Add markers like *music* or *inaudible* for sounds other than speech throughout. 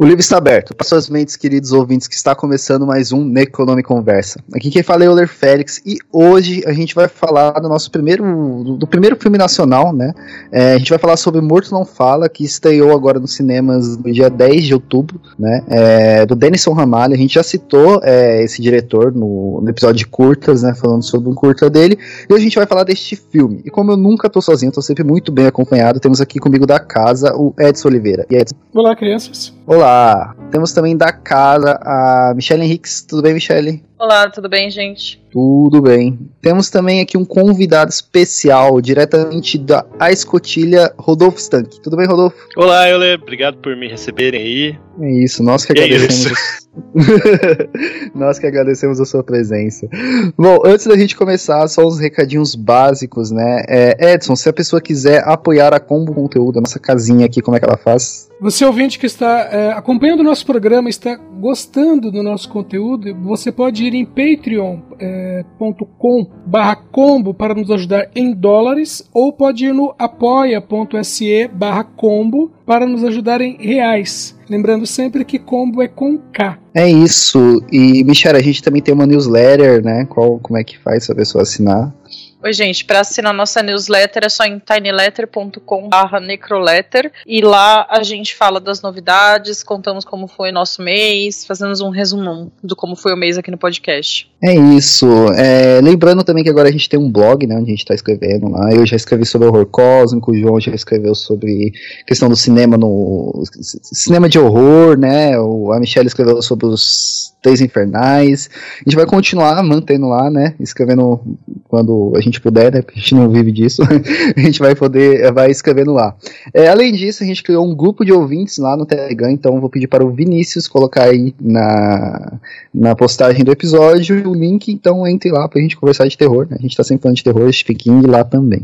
O livro está aberto. Para suas mentes, queridos ouvintes, que está começando mais um Necronome Conversa. Aqui quem fala é Euler Félix e hoje a gente vai falar do nosso primeiro, do primeiro filme nacional, né? É, a gente vai falar sobre Morto Não Fala, que estreou agora nos cinemas no dia 10 de outubro, né? É, do Denison Ramalho. A gente já citou é, esse diretor no, no, episódio de curtas, né? Falando sobre um curta dele. E hoje a gente vai falar deste filme. E como eu nunca estou sozinho, estou sempre muito bem acompanhado, temos aqui comigo da casa o Edson Oliveira. E Edson? Olá, crianças. Olá. Temos também da casa a Michelle Henriques. Tudo bem, Michelle? Olá, tudo bem, gente? Tudo bem. Temos também aqui um convidado especial, diretamente da A Escotilha, Rodolfo Stank. Tudo bem, Rodolfo? Olá, Euler. Obrigado por me receberem aí. É isso, nós que agradecemos. *laughs* nós que agradecemos a sua presença. Bom, antes da gente começar, só uns recadinhos básicos, né? É, Edson, se a pessoa quiser apoiar a Combo Conteúdo, a nossa casinha aqui, como é que ela faz? Você ouvinte que está é, acompanhando o nosso programa, está gostando do nosso conteúdo, você pode ir em patreon.com é, barra combo para nos ajudar em dólares ou pode ir no apoia.se barra combo para nos ajudar em reais. Lembrando sempre que combo é com K. É isso. E, Michelle, a gente também tem uma newsletter, né? Qual, como é que faz a pessoa assinar? Oi, gente, para assinar nossa newsletter é só em tinyletter.com/necroletter e lá a gente fala das novidades, contamos como foi nosso mês, fazemos um resumão do como foi o mês aqui no podcast. É isso. É, lembrando também que agora a gente tem um blog, né, onde a gente está escrevendo lá. Eu já escrevi sobre horror cósmico, o João já escreveu sobre questão do cinema no cinema de horror, né? O, a Michelle escreveu sobre os Três Infernais. A gente vai continuar mantendo lá, né? Escrevendo quando a gente puder, né? Porque a gente não vive disso. *laughs* a gente vai poder, vai escrevendo lá. É, além disso, a gente criou um grupo de ouvintes lá no Telegram, então vou pedir para o Vinícius colocar aí na, na postagem do episódio o link, então entre lá pra gente conversar de terror, né? A gente tá sempre falando de terror, fiquem lá também.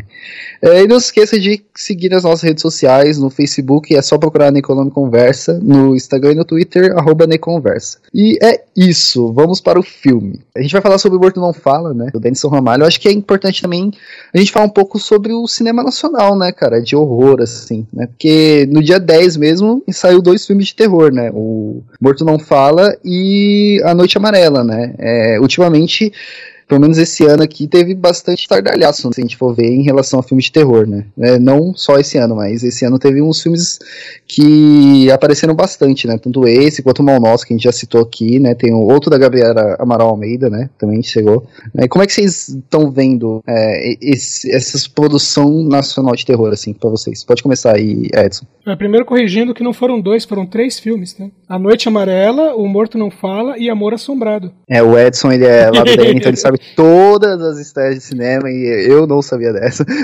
É, e não se esqueça de seguir as nossas redes sociais, no Facebook é só procurar Neconome Conversa, no Instagram e no Twitter, arroba Neconversa. E é isso, vamos para o filme. A gente vai falar sobre o Morto Não Fala, né, do Denison Ramalho. Eu acho que é importante também a gente falar um pouco sobre o cinema nacional, né, cara, de horror, assim, né, porque no dia 10 mesmo saiu dois filmes de terror, né, o Morto Não Fala e A Noite Amarela, né. É, ultimamente pelo menos esse ano aqui, teve bastante tardalhaço, se a gente for ver, em relação a filmes de terror, né? É, não só esse ano, mas esse ano teve uns filmes que apareceram bastante, né? Tanto esse quanto o Mal Nosso, que a gente já citou aqui, né? Tem o outro da Gabriela Amaral Almeida, né? Também chegou. É, como é que vocês estão vendo é, esse, essa produção nacional de terror, assim, pra vocês? Pode começar aí, Edson. É, primeiro corrigindo que não foram dois, foram três filmes, né? A Noite Amarela, O Morto Não Fala e Amor Assombrado. É, o Edson, ele é lá do então ele sabe todas as estreias de cinema e eu não sabia dessa. *laughs*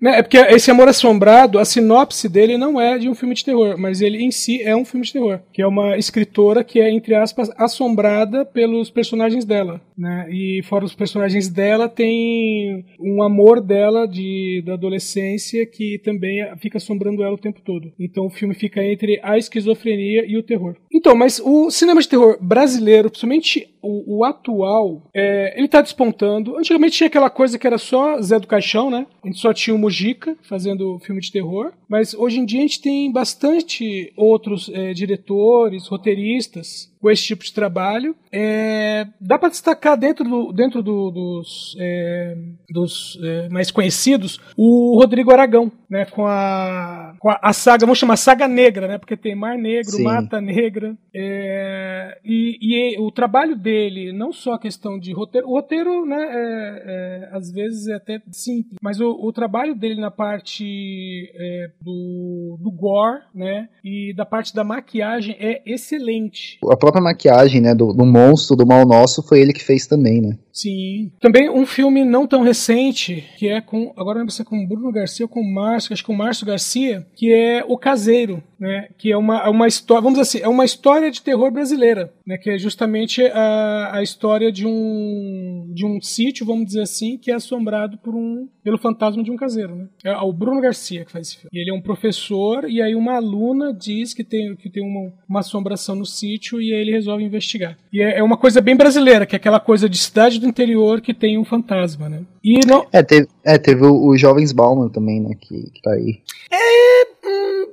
Né, é porque esse Amor Assombrado, a sinopse dele não é de um filme de terror, mas ele em si é um filme de terror, que é uma escritora que é, entre aspas, assombrada pelos personagens dela, né? E fora os personagens dela, tem um amor dela de, da adolescência que também fica assombrando ela o tempo todo. Então o filme fica entre a esquizofrenia e o terror. Então, mas o cinema de terror brasileiro, principalmente o, o atual, é, ele tá despontando. Antigamente tinha aquela coisa que era só Zé do Caixão, né? A gente só tinha o Mujica fazendo filme de terror. Mas hoje em dia a gente tem bastante outros é, diretores, roteiristas com esse tipo de trabalho. É, dá para destacar dentro, do, dentro do, dos, é, dos é, mais conhecidos o Rodrigo Aragão, né, com a, com a, a, saga, vamos chamar Saga Negra, né, porque tem Mar Negro, Sim. Mata Negra. É, e, e, o trabalho dele, não só a questão de roteiro, o roteiro, né, é, é, às vezes é até simples, mas o, o trabalho dele na parte do, do gore, né, e da parte da maquiagem é excelente. A própria maquiagem, né, do, do monstro, do mal nosso, foi ele que fez também, né? Sim. Também um filme não tão recente, que é com. Agora não lembro se é com Bruno Garcia ou com Márcio, acho que com Márcio Garcia, que é O Caseiro, né? Que é uma, uma história, vamos dizer assim, é uma história de terror brasileira, né? Que é justamente a, a história de um, de um sítio, vamos dizer assim, que é assombrado por um, pelo fantasma de um caseiro, né? É o Bruno Garcia que faz esse filme. E ele é um professor, e aí uma aluna diz que tem, que tem uma, uma assombração no sítio, e aí ele resolve investigar. E é, é uma coisa bem brasileira, que é aquela coisa de cidade do interior que tem um fantasma, né? E não... É, teve, é, teve o, o Jovens Bauman também, né, que, que tá aí. É,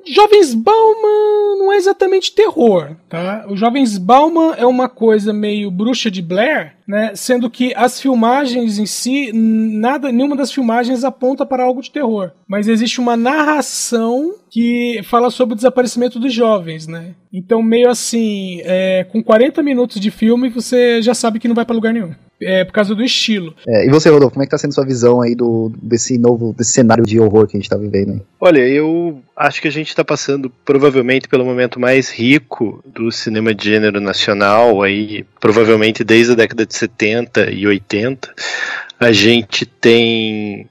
Jovens Bauman não é exatamente terror, tá? O Jovens Bauman é uma coisa meio bruxa de Blair, né? Sendo que as filmagens em si, nada, nenhuma das filmagens aponta para algo de terror, mas existe uma narração que fala sobre o desaparecimento dos jovens, né? Então meio assim, é, com 40 minutos de filme você já sabe que não vai para lugar nenhum. É por causa do estilo. É, e você, Rodolfo, como é que tá sendo sua visão aí do, desse novo desse cenário de horror que a gente tá vivendo aí? Olha, eu acho que a gente está passando provavelmente pelo momento mais rico do cinema de gênero nacional, aí provavelmente desde a década de 70 e 80. A gente tem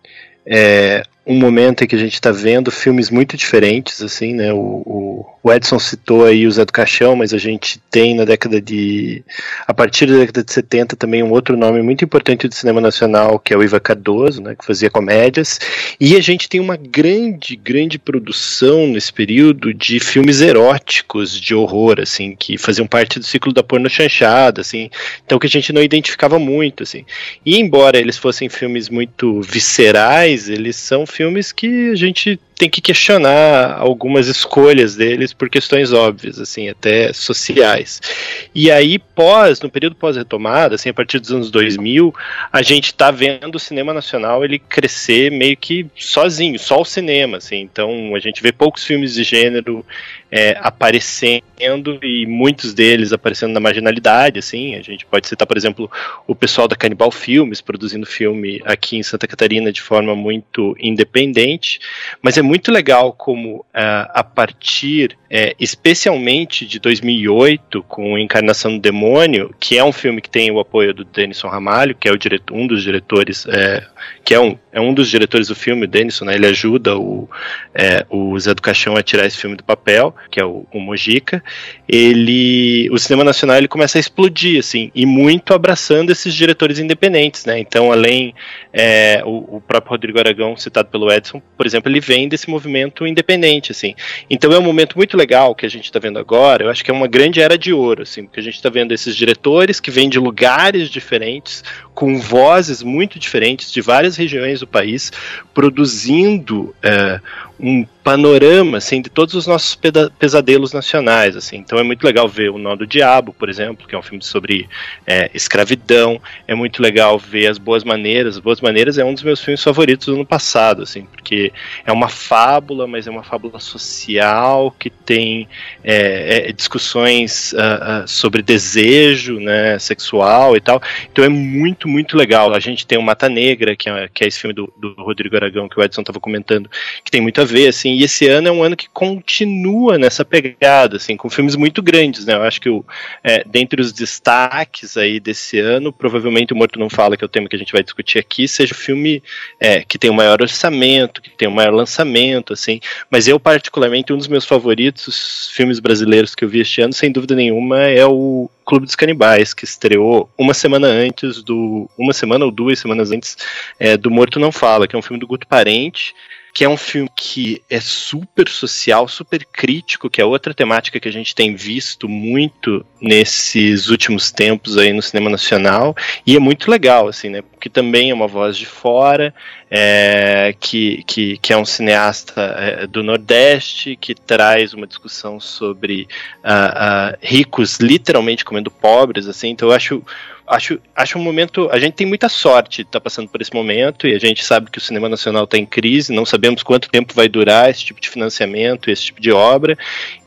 é, um momento em que a gente está vendo filmes muito diferentes, assim, né? O, o, Edson citou aí o Zé do Caixão, mas a gente tem na década de. A partir da década de 70 também um outro nome muito importante do cinema nacional, que é o Iva Cardoso, né? Que fazia comédias. E a gente tem uma grande, grande produção nesse período de filmes eróticos, de horror, assim, que faziam parte do ciclo da porno chanchada, assim. Então que a gente não identificava muito, assim. E embora eles fossem filmes muito viscerais, eles são filmes que a gente tem que questionar algumas escolhas deles por questões óbvias, assim, até sociais. E aí, pós, no período pós-retomada, assim, a partir dos anos 2000, a gente está vendo o cinema nacional ele crescer meio que sozinho, só o cinema, assim. Então, a gente vê poucos filmes de gênero é, aparecendo e muitos deles aparecendo na marginalidade, assim. A gente pode citar, por exemplo, o pessoal da Canibal Filmes produzindo filme aqui em Santa Catarina de forma muito independente, mas é muito legal como uh, a partir, é, especialmente de 2008, com Encarnação do Demônio, que é um filme que tem o apoio do Denison Ramalho, que é o diretor, um dos diretores, é, que é um, é um dos diretores do filme, o Denison, né, ele ajuda o, é, o Zé do Caixão a tirar esse filme do papel, que é o, o Mojica, ele, o cinema nacional ele começa a explodir, assim, e muito abraçando esses diretores independentes, né, então além, é, o, o próprio Rodrigo Aragão, citado pelo Edson, por exemplo, ele vem desse movimento independente, assim. Então é um momento muito legal que a gente está vendo agora. Eu acho que é uma grande era de ouro, assim, porque a gente está vendo esses diretores que vêm de lugares diferentes, com vozes muito diferentes de várias regiões do país, produzindo é, um panorama assim de todos os nossos pesadelos nacionais assim. Então é muito legal ver o Nó do Diabo por exemplo que é um filme sobre é, escravidão. É muito legal ver as Boas Maneiras. As Boas Maneiras é um dos meus filmes favoritos do ano passado assim porque é uma fábula mas é uma fábula social que tem é, é, discussões uh, uh, sobre desejo né sexual e tal. Então é muito muito legal. A gente tem o Mata Negra que é, que é esse filme do, do Rodrigo Aragão que o Edson estava comentando que tem muito a ver, assim, e esse ano é um ano que continua nessa pegada, assim, com filmes muito grandes, né, eu acho que o, é, dentre os destaques aí desse ano, provavelmente o Morto Não Fala, que é o tema que a gente vai discutir aqui, seja o filme é, que tem o maior orçamento, que tem o maior lançamento, assim, mas eu particularmente, um dos meus favoritos filmes brasileiros que eu vi este ano, sem dúvida nenhuma, é o Clube dos Canibais, que estreou uma semana antes do. Uma semana ou duas semanas antes é, do Morto Não Fala, que é um filme do Guto Parente, que é um filme que é super social, super crítico, que é outra temática que a gente tem visto muito nesses últimos tempos aí no cinema nacional, e é muito legal, assim, né, porque também é uma voz de fora, é, que, que, que é um cineasta é, do Nordeste, que traz uma discussão sobre uh, uh, ricos literalmente comendo pobres, assim, então eu acho acho, acho um momento. A gente tem muita sorte de estar tá passando por esse momento e a gente sabe que o cinema nacional está em crise, não sabemos quanto tempo vai durar esse tipo de financiamento, esse tipo de obra.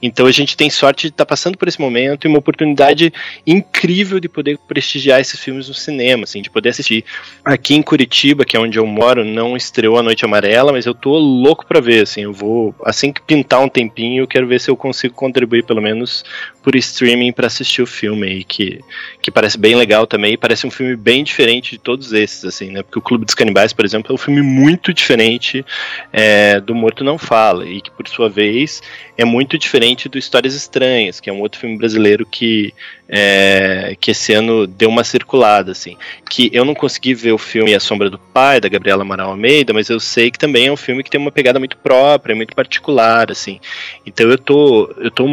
Então a gente tem sorte de estar tá passando por esse momento e uma oportunidade incrível de poder prestigiar esses filmes no cinema, assim, de poder assistir. Aqui em Curitiba, que é onde eu moro, não estreou A Noite Amarela, mas eu tô louco para ver, assim, eu vou assim que pintar um tempinho, eu quero ver se eu consigo contribuir pelo menos por streaming para assistir o filme aí, que, que parece bem legal também, e parece um filme bem diferente de todos esses, assim, né? Porque o Clube dos Canibais, por exemplo, é um filme muito diferente é, do Morto Não Fala, e que, por sua vez, é muito diferente do Histórias Estranhas, que é um outro filme brasileiro que, é, que esse ano deu uma circulada, assim. Que eu não consegui ver o filme A Sombra do Pai, da Gabriela Amaral Almeida, mas eu sei que também é um filme que tem uma pegada muito própria, muito particular, assim. Então eu tô, eu tô,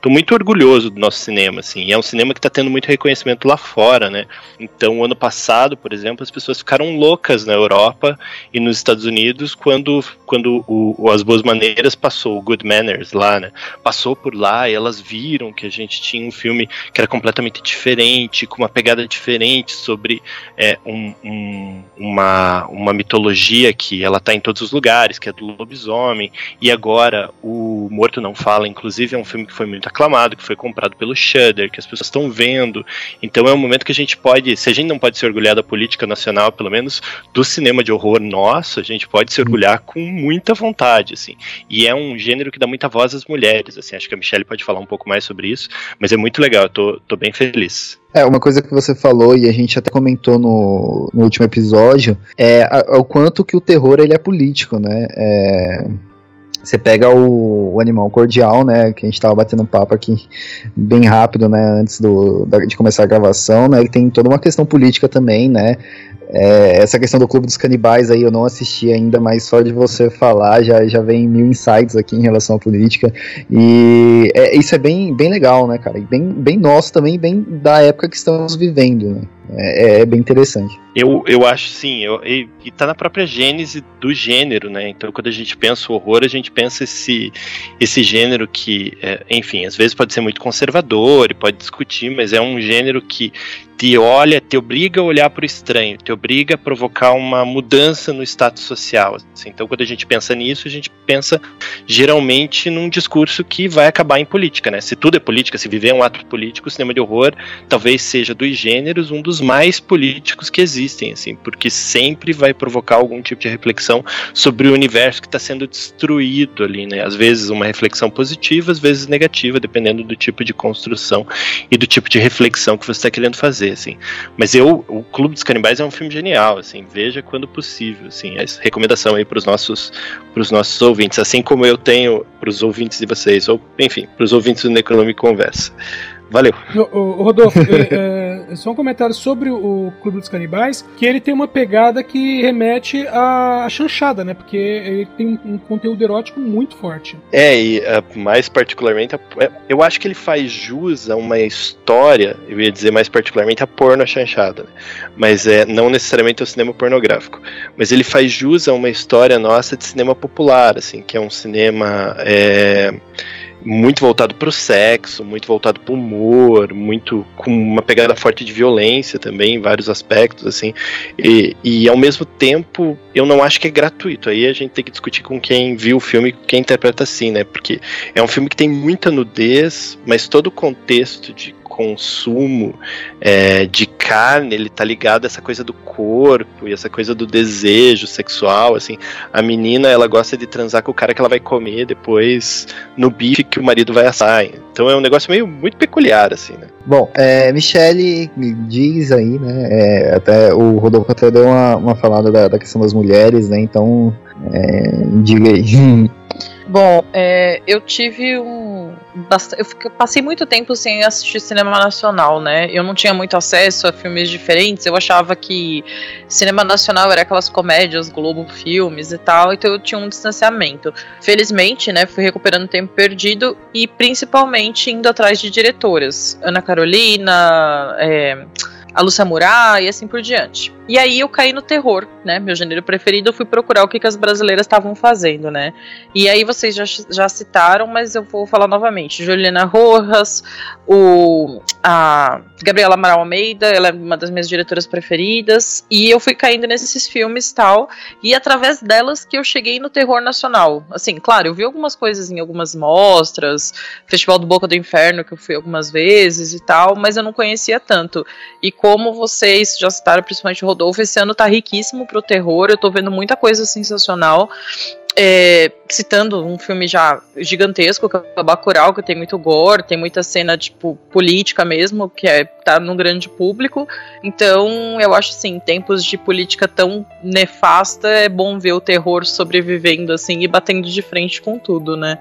tô muito orgulhoso do nosso cinema, assim. E é um cinema que está tendo muito reconhecimento lá fora, né? Então, ano passado, por exemplo, as pessoas ficaram loucas na Europa e nos Estados Unidos quando, quando o As Boas Maneiras passou, o Good Manners lá, né? Passou por lá e elas viram que a gente tinha um filme que era completamente diferente, com uma pegada diferente sobre é, um, um, uma, uma mitologia que ela está em todos os lugares, que é do lobisomem. E agora o Morto Não Fala, inclusive, é um filme que foi muito aclamado, que foi comprado pelo Shudder, que as pessoas estão vendo. Então é um momento que a gente pode, se a gente não pode se orgulhar da política nacional, pelo menos do cinema de horror nosso, a gente pode se orgulhar com muita vontade, assim. E é um gênero que dá muita voz às mulheres, assim. Acho que a Michelle pode falar um pouco mais sobre isso, mas é muito legal, eu tô, tô bem feliz. É, uma coisa que você falou e a gente até comentou no, no último episódio é a, o quanto que o terror ele é político, né? É, você pega o, o, animal cordial, né? Que a gente tava batendo papo aqui bem rápido, né? Antes do, da, de começar a gravação, né? Ele tem toda uma questão política também, né? É, essa questão do Clube dos Canibais aí eu não assisti ainda, mas só de você falar já, já vem mil insights aqui em relação à política. E é, isso é bem, bem legal, né, cara? E bem, bem nosso também, bem da época que estamos vivendo, né? É, é, bem interessante. Eu, eu acho sim, eu, e, e tá na própria gênese do gênero, né? Então quando a gente pensa o horror, a gente pensa esse, esse gênero que, é, enfim, às vezes pode ser muito conservador e pode discutir, mas é um gênero que te olha, te obriga a olhar para o estranho, te obriga a provocar uma mudança no status social. Assim. Então quando a gente pensa nisso, a gente pensa geralmente num discurso que vai acabar em política, né? Se tudo é política, se viver é um ato político, o cinema de horror talvez seja dos gêneros um dos mais políticos que existem, assim, porque sempre vai provocar algum tipo de reflexão sobre o universo que está sendo destruído ali, né? Às vezes uma reflexão positiva, às vezes negativa, dependendo do tipo de construção e do tipo de reflexão que você está querendo fazer, assim. Mas eu, o Clube dos Canibais é um filme genial, assim, veja quando possível, assim, é recomendação aí para os nossos, os nossos ouvintes, assim como eu tenho para os ouvintes de vocês, ou enfim, para os ouvintes do Necronome Conversa. Valeu. O, Rodolfo, *laughs* é, é, só um comentário sobre o Clube dos Canibais, que ele tem uma pegada que remete à chanchada, né? Porque ele tem um conteúdo erótico muito forte. É, e uh, mais particularmente, é, eu acho que ele faz jus a uma história, eu ia dizer mais particularmente a porno chanchada, né? mas é não necessariamente ao cinema pornográfico, mas ele faz jus a uma história nossa de cinema popular, assim, que é um cinema é, muito voltado para o sexo, muito voltado para o humor, muito com uma pegada forte de violência também, em vários aspectos, assim. E, e ao mesmo tempo, eu não acho que é gratuito. Aí a gente tem que discutir com quem viu o filme, quem interpreta assim, né? Porque é um filme que tem muita nudez, mas todo o contexto de consumo é, de carne, ele tá ligado a essa coisa do corpo e essa coisa do desejo sexual, assim. A menina, ela gosta de transar com o cara que ela vai comer depois no bife que o marido vai assar. Então é um negócio meio muito peculiar, assim, né? Bom, é, Michele diz aí, né? É, até o Rodolfo até deu uma, uma falada da, da questão das mulheres, né? Então, é, diga aí. Bom, é, eu tive um. Eu passei muito tempo sem assistir cinema nacional, né? Eu não tinha muito acesso a filmes diferentes. Eu achava que cinema nacional era aquelas comédias, Globo Filmes e tal, então eu tinha um distanciamento. Felizmente, né, fui recuperando tempo perdido e principalmente indo atrás de diretoras. Ana Carolina, é, a Lúcia Murat e assim por diante. E aí eu caí no terror, né? Meu gênero preferido, eu fui procurar o que, que as brasileiras estavam fazendo, né? E aí vocês já, já citaram, mas eu vou falar novamente. Juliana Rojas, o, a Gabriela Amaral Almeida, ela é uma das minhas diretoras preferidas. E eu fui caindo nesses filmes tal. E através delas que eu cheguei no terror nacional. Assim, claro, eu vi algumas coisas em algumas mostras, Festival do Boca do Inferno, que eu fui algumas vezes e tal, mas eu não conhecia tanto. E como vocês já citaram, principalmente o Rodolfo, esse ano tá riquíssimo pro terror, eu tô vendo muita coisa sensacional. É, citando um filme já gigantesco, que é o Bacurau, que tem muito gore, tem muita cena, tipo, política mesmo, que é, tá no grande público. Então, eu acho, assim, em tempos de política tão nefasta, é bom ver o terror sobrevivendo, assim, e batendo de frente com tudo, né?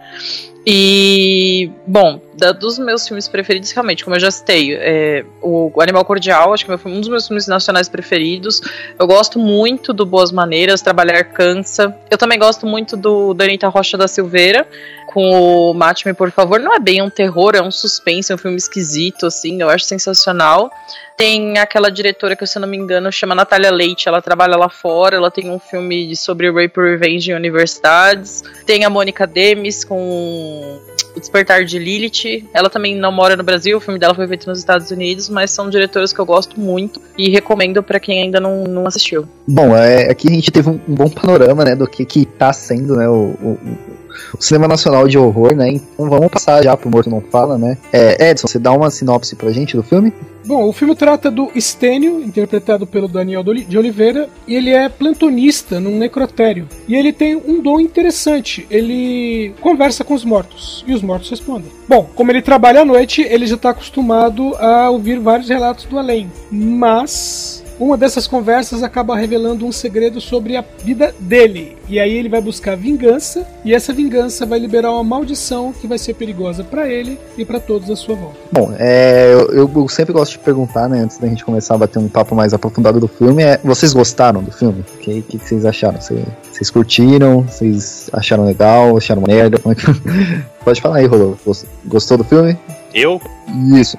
E, bom, da, dos meus filmes preferidos, realmente, como eu já citei, é, o, Animal Cordial, acho que é um dos meus filmes nacionais preferidos. Eu gosto muito do Boas Maneiras, Trabalhar Cansa. Eu também gosto muito do, Anitta Rocha da Silveira, com o Mate-me, por favor. Não é bem um terror, é um suspense, é um filme esquisito, assim, eu acho sensacional. Tem aquela diretora que, se eu não me engano, chama Natália Leite, ela trabalha lá fora, ela tem um filme sobre rape revenge em universidades. Tem a Mônica Demis com o Despertar de Lilith. Ela também não mora no Brasil, o filme dela foi feito nos Estados Unidos, mas são diretoras que eu gosto muito e recomendo para quem ainda não, não assistiu. Bom, é, aqui a gente teve um, um bom panorama, né, do que que tá sendo, né, o, o, o cinema nacional de horror, né? Então vamos passar já pro Morto Não Fala, né? É, Edson, você dá uma sinopse pra gente do filme? Bom, o filme trata do Estênio, interpretado pelo Daniel de Oliveira, e ele é plantonista num necrotério. E ele tem um dom interessante, ele conversa com os mortos, e os mortos respondem. Bom, como ele trabalha à noite, ele já está acostumado a ouvir vários relatos do além, mas uma dessas conversas acaba revelando um segredo sobre a vida dele. E aí ele vai buscar vingança, e essa vingança vai liberar uma maldição que vai ser perigosa para ele e para todos à sua volta. Bom, é, eu, eu, sempre gosto de perguntar, né, antes da gente começar a bater um papo mais aprofundado do filme, é, vocês gostaram do filme? O que, que, que, vocês acharam? Vocês, vocês curtiram? Vocês acharam legal? Acharam merda? É *laughs* Pode falar aí, Rolô. Gostou do filme? Eu? Isso.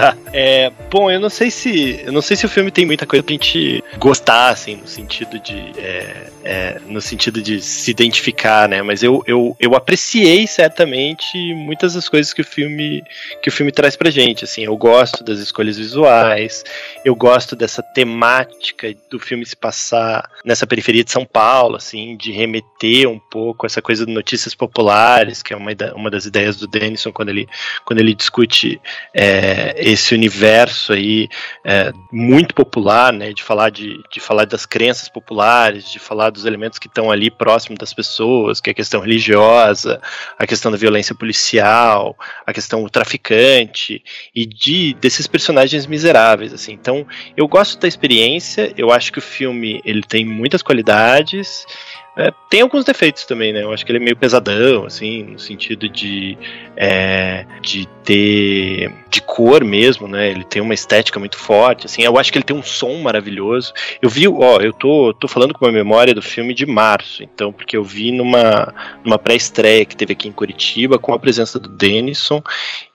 Tá. É, bom, eu não sei se. Eu não sei se o filme tem muita coisa pra gente gostar, assim, no sentido de. É, é, no sentido de se identificar, né? Mas eu, eu, eu apreciei certamente muitas das coisas que o filme que o filme traz pra gente. Assim, eu gosto das escolhas visuais, eu gosto dessa temática do filme se passar nessa periferia de São Paulo, assim, de remeter um pouco essa coisa de notícias populares, que é uma, uma das ideias do Denison quando ele, quando ele discute é, esse universo aí é, muito popular, né, de falar de, de falar das crenças populares, de falar dos elementos que estão ali próximo das pessoas, que é a questão religiosa, a questão da violência policial, a questão do traficante e de desses personagens miseráveis, assim. Então, eu gosto da experiência, eu acho que o filme ele tem muitas qualidades é, tem alguns defeitos também, né? Eu acho que ele é meio pesadão, assim, no sentido de, é, de ter. de cor mesmo, né? Ele tem uma estética muito forte, assim. Eu acho que ele tem um som maravilhoso. Eu vi, ó, eu tô, tô falando com uma memória do filme de março, então, porque eu vi numa, numa pré-estreia que teve aqui em Curitiba, com a presença do Denison,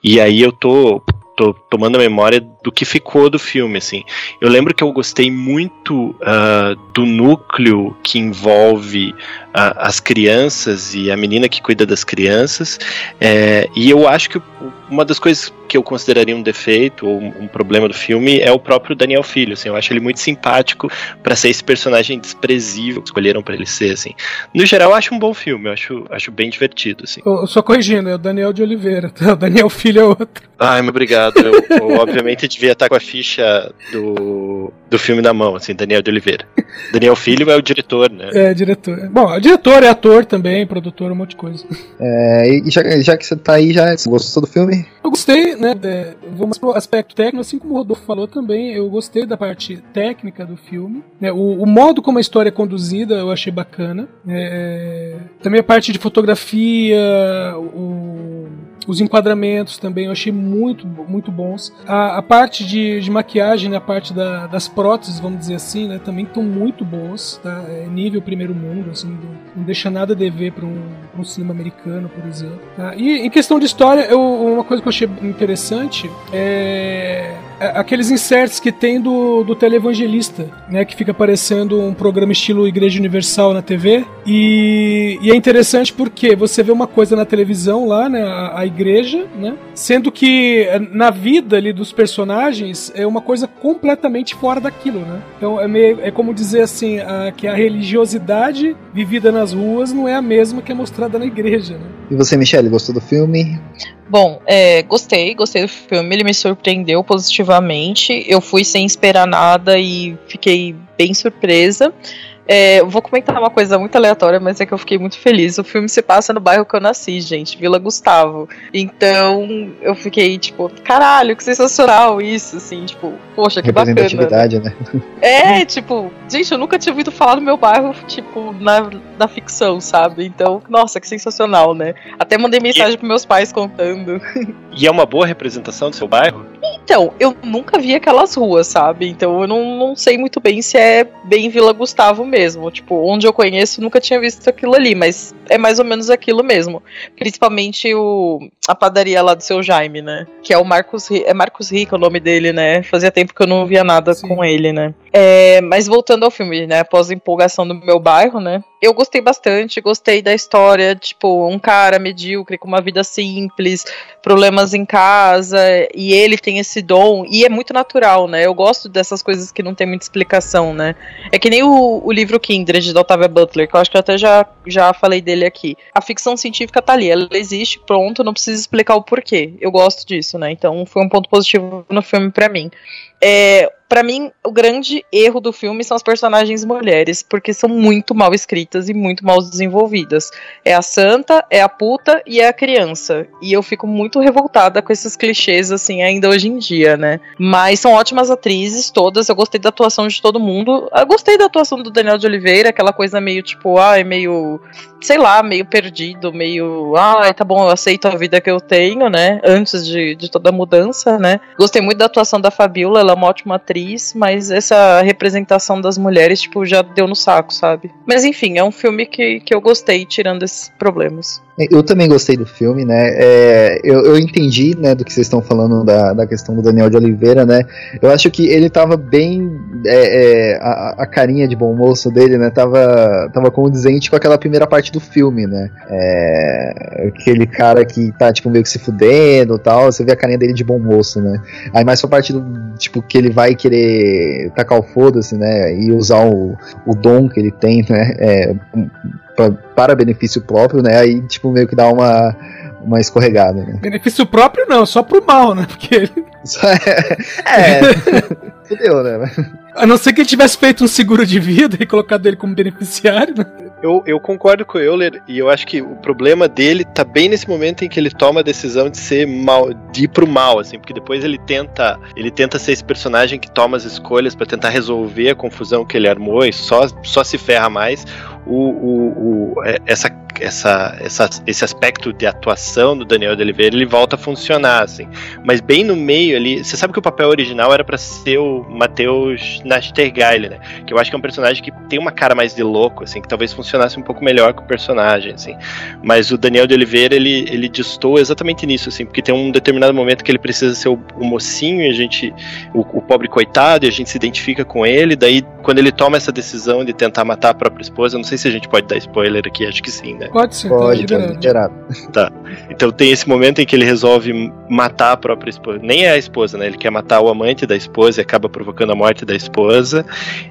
e aí eu tô tô tomando a memória do que ficou do filme, assim. Eu lembro que eu gostei muito uh, do núcleo que envolve uh, as crianças e a menina que cuida das crianças, é, e eu acho que uma das coisas que eu consideraria um defeito ou um problema do filme é o próprio Daniel Filho, assim, eu acho ele muito simpático para ser esse personagem desprezível que escolheram para ele ser, assim. No geral, eu acho um bom filme, eu acho, acho bem divertido, assim. Eu, só corrigindo, é o Daniel de Oliveira, tá? O Daniel Filho é outro. Ai, muito obrigado. Eu, eu obviamente devia estar com a ficha do, do filme na mão, assim, Daniel de Oliveira. Daniel Filho é o diretor, né? É, diretor. Bom, o diretor é ator também, produtor, um monte de coisa. É, e já, já que você tá aí, já gostou do filme? Eu gostei, né? Vou mais pro aspecto técnico, assim como o Rodolfo falou também, eu gostei da parte técnica do filme. Né, o, o, modo como a história é conduzida eu achei bacana. É, também a parte de fotografia, o os enquadramentos também eu achei muito, muito bons. A, a parte de, de maquiagem, né, a parte da, das próteses, vamos dizer assim, né, também estão muito boas. Tá? É nível primeiro mundo, assim, não, deixa nada a dever para um, um, cinema americano, por exemplo. Tá? E em questão de história, eu, uma coisa que eu achei interessante é é, aqueles inserts que tem do, do televangelista, né? Que fica aparecendo um programa estilo Igreja Universal na TV. E, e é interessante porque você vê uma coisa na televisão lá, né? A, a igreja, né? Sendo que é, na vida ali dos personagens é uma coisa completamente fora daquilo, né? Então é, meio, é como dizer assim, a, que a religiosidade vivida nas ruas não é a mesma que é mostrada na igreja, né? E você, Michelle, gostou do filme? Bom, é, gostei, gostei do filme, ele me surpreendeu positivamente. Eu fui sem esperar nada e fiquei bem surpresa. É, eu vou comentar uma coisa muito aleatória, mas é que eu fiquei muito feliz. O filme se passa no bairro que eu nasci, gente, Vila Gustavo. Então eu fiquei tipo, caralho, que sensacional isso, assim, tipo, poxa, que bacana. Representatividade, né? É, tipo, gente, eu nunca tinha ouvido falar do meu bairro, tipo, na, na ficção, sabe? Então, nossa, que sensacional, né? Até mandei mensagem e... pros meus pais contando. E é uma boa representação do seu bairro? Então, eu nunca vi aquelas ruas, sabe? Então eu não, não sei muito bem se é bem Vila Gustavo mesmo. Tipo, onde eu conheço, nunca tinha visto aquilo ali, mas é mais ou menos aquilo mesmo. Principalmente o, a padaria lá do seu Jaime, né? Que é o Marcos É Marcos Rico o nome dele, né? Fazia tempo que eu não via nada Sim. com ele, né? É, mas voltando ao filme, né? Após a empolgação do meu bairro, né? Eu gostei bastante, gostei da história, tipo, um cara medíocre com uma vida simples, problemas em casa, e ele tem esse dom, e é muito natural, né? Eu gosto dessas coisas que não tem muita explicação, né? É que nem o, o livro Kindred, da Octavia Butler, que eu acho que eu até já, já falei dele aqui. A ficção científica tá ali, ela existe, pronto, não precisa explicar o porquê. Eu gosto disso, né? Então foi um ponto positivo no filme para mim. É, para mim, o grande erro do filme são as personagens mulheres, porque são muito mal escritas e muito mal desenvolvidas. É a santa, é a puta e é a criança. E eu fico muito revoltada com esses clichês, assim, ainda hoje em dia, né? Mas são ótimas atrizes, todas. Eu gostei da atuação de todo mundo. Eu gostei da atuação do Daniel de Oliveira, aquela coisa meio tipo, ah, é meio, sei lá, meio perdido, meio, ah, tá bom, eu aceito a vida que eu tenho, né? Antes de, de toda a mudança, né? Gostei muito da atuação da Fabiola, ela é uma ótima atriz atriz, mas essa representação das mulheres, tipo, já deu no saco, sabe? Mas enfim, é um filme que, que eu gostei, tirando esses problemas. Eu também gostei do filme, né? É, eu, eu, entendi, né, do que vocês estão falando da, da questão do Daniel de Oliveira, né? Eu acho que ele tava bem. É, é, a, a, carinha de bom moço dele, né? Tava, tava condizente com aquela primeira parte do filme, né? É, aquele cara que tá, tipo, meio que se fudendo e tal. Você vê a carinha dele de bom moço, né? Aí mais pra parte do. Tipo, que ele vai querer tacar o foda-se, né? E usar o, o dom que ele tem, né? É, pra, para benefício próprio, né? Aí, tipo, meio que dá uma, uma escorregada. Né? Benefício próprio não, só pro mal, né? Porque *laughs* é. *laughs* Fudeu, né? A não ser que ele tivesse feito um seguro de vida e colocado ele como beneficiário, né? Eu, eu concordo com o Euler e eu acho que o problema dele tá bem nesse momento em que ele toma a decisão de ser mal, de ir pro mal, assim, porque depois ele tenta, ele tenta ser esse personagem que toma as escolhas para tentar resolver a confusão que ele armou e só, só se ferra mais. O, o, o é, essa essa, essa, esse aspecto de atuação do Daniel de Oliveira ele volta a funcionar, assim. Mas bem no meio ali, você sabe que o papel original era para ser o Matheus Nastergaile, né? Que eu acho que é um personagem que tem uma cara mais de louco, assim, que talvez funcionasse um pouco melhor com o personagem, assim. Mas o Daniel de Oliveira, ele, ele distou exatamente nisso, assim, porque tem um determinado momento que ele precisa ser o, o mocinho e a gente, o, o pobre coitado, e a gente se identifica com ele, daí quando ele toma essa decisão de tentar matar a própria esposa, não sei se a gente pode dar spoiler aqui, acho que sim, né? Pode sim, pode, tá liberado. Tá. Então tem esse momento em que ele resolve matar a própria esposa. Nem é a esposa, né? Ele quer matar o amante da esposa e acaba provocando a morte da esposa.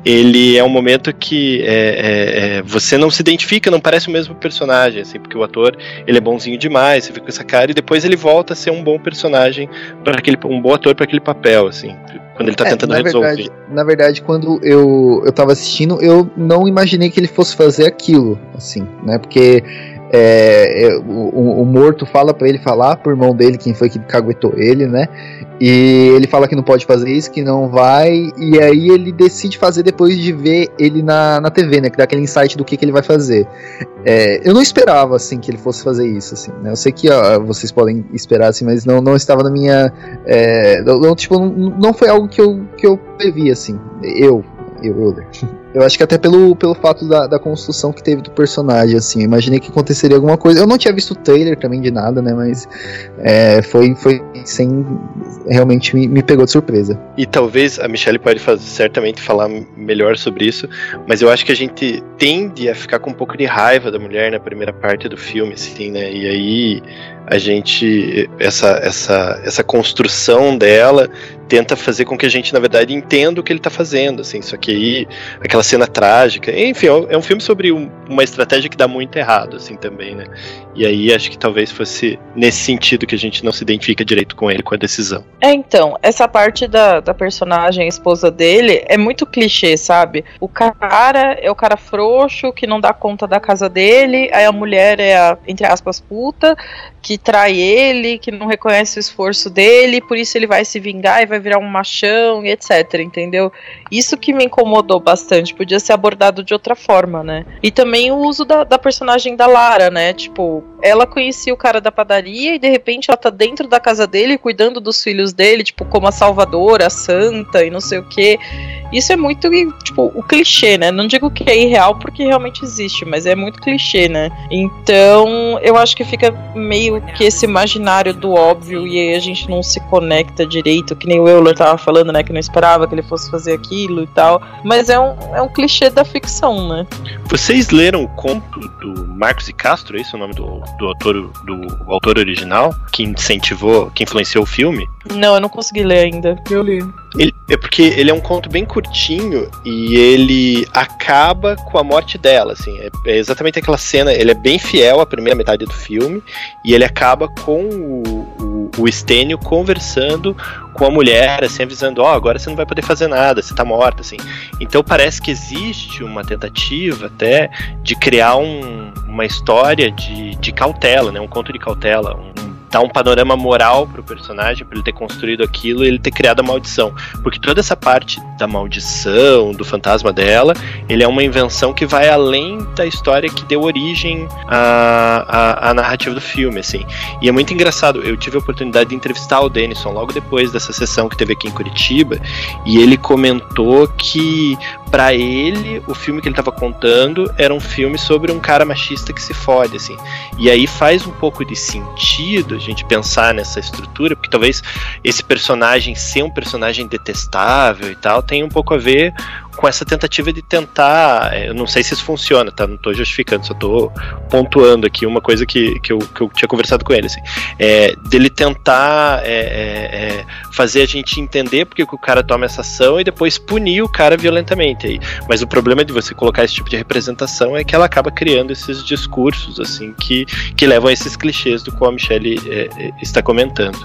Ele é um momento que é, é, é, você não se identifica, não parece o mesmo personagem, assim, porque o ator ele é bonzinho demais, você fica com essa cara, e depois ele volta a ser um bom personagem para aquele um bom ator para aquele papel, assim, quando ele tá é, tentando na resolver. Verdade, na verdade, quando eu, eu tava assistindo, eu não imaginei que ele fosse fazer aquilo, assim, né? Porque é, é, o, o, morto fala para ele falar pro irmão dele, quem foi que caguetou ele, né? E ele fala que não pode fazer isso, que não vai, e aí ele decide fazer depois de ver ele na, na TV, né? Que dá aquele insight do que, que ele vai fazer. É, eu não esperava, assim, que ele fosse fazer isso, assim, né? Eu sei que ó, vocês podem esperar, assim, mas não, não estava na minha... É, não, tipo, não, não foi algo que eu, que eu previ, assim, eu, eu, eu *laughs* Eu acho que até pelo, pelo fato da, da construção que teve do personagem, assim. Eu imaginei que aconteceria alguma coisa. Eu não tinha visto o trailer também de nada, né? Mas é, foi, foi sem. Realmente me, me pegou de surpresa. E talvez a Michelle pode fazer, certamente falar melhor sobre isso, mas eu acho que a gente tende a ficar com um pouco de raiva da mulher na primeira parte do filme, assim, né? E aí a gente essa essa essa construção dela tenta fazer com que a gente na verdade entenda o que ele está fazendo assim só que aí aquela cena trágica enfim é um filme sobre um, uma estratégia que dá muito errado assim também né? E aí acho que talvez fosse nesse sentido que a gente não se identifica direito com ele com a decisão. É então essa parte da, da personagem esposa dele é muito clichê sabe? O cara é o cara frouxo que não dá conta da casa dele aí a mulher é a entre aspas puta que trai ele, que não reconhece o esforço dele, por isso ele vai se vingar e vai virar um machão e etc, entendeu? Isso que me incomodou bastante, podia ser abordado de outra forma, né? E também o uso da, da personagem da Lara, né? Tipo, ela conhecia o cara da padaria e de repente ela tá dentro da casa dele, cuidando dos filhos dele, tipo, como a salvadora, a santa e não sei o que. Isso é muito, tipo, o clichê, né? Não digo que é irreal porque realmente existe, mas é muito clichê, né? Então, eu acho que fica meio que esse imaginário do óbvio e aí a gente não se conecta direito, que nem o Euler tava falando, né? Que não esperava que ele fosse fazer aquilo e tal. Mas é um, é um clichê da ficção, né? Vocês leram o conto do Marcos e Castro, é esse o nome do, do autor do autor original, que incentivou, que influenciou o filme? Não, eu não consegui ler ainda. Eu li. Ele, é porque ele é um conto bem curtinho e ele acaba com a morte dela, assim. É, é, exatamente aquela cena, ele é bem fiel à primeira metade do filme e ele acaba com o, o, o Estênio conversando com a mulher, assim, avisando, ó, oh, agora você não vai poder fazer nada, você tá morta, assim. Então parece que existe uma tentativa até de criar um, uma história de, de cautela, né? Um conto de cautela, um, dar um panorama moral pro personagem, para ele ter construído aquilo e ele ter criado a maldição. Porque toda essa parte da maldição, do fantasma dela, ele é uma invenção que vai além da história que deu origem à, à, à narrativa do filme, assim. E é muito engraçado, eu tive a oportunidade de entrevistar o Denison logo depois dessa sessão que teve aqui em Curitiba, e ele comentou que para ele o filme que ele estava contando era um filme sobre um cara machista que se fode, assim. E aí faz um pouco de sentido gente pensar nessa estrutura, porque talvez esse personagem ser um personagem detestável e tal tenha um pouco a ver com essa tentativa de tentar. É, eu não sei se isso funciona, tá? Não tô justificando, só tô pontuando aqui uma coisa que, que, eu, que eu tinha conversado com ele, assim. É, dele tentar é, é, é fazer a gente entender porque que o cara toma essa ação e depois punir o cara violentamente. Aí. Mas o problema de você colocar esse tipo de representação é que ela acaba criando esses discursos, assim, que, que levam a esses clichês do qual a Michelle é, está comentando.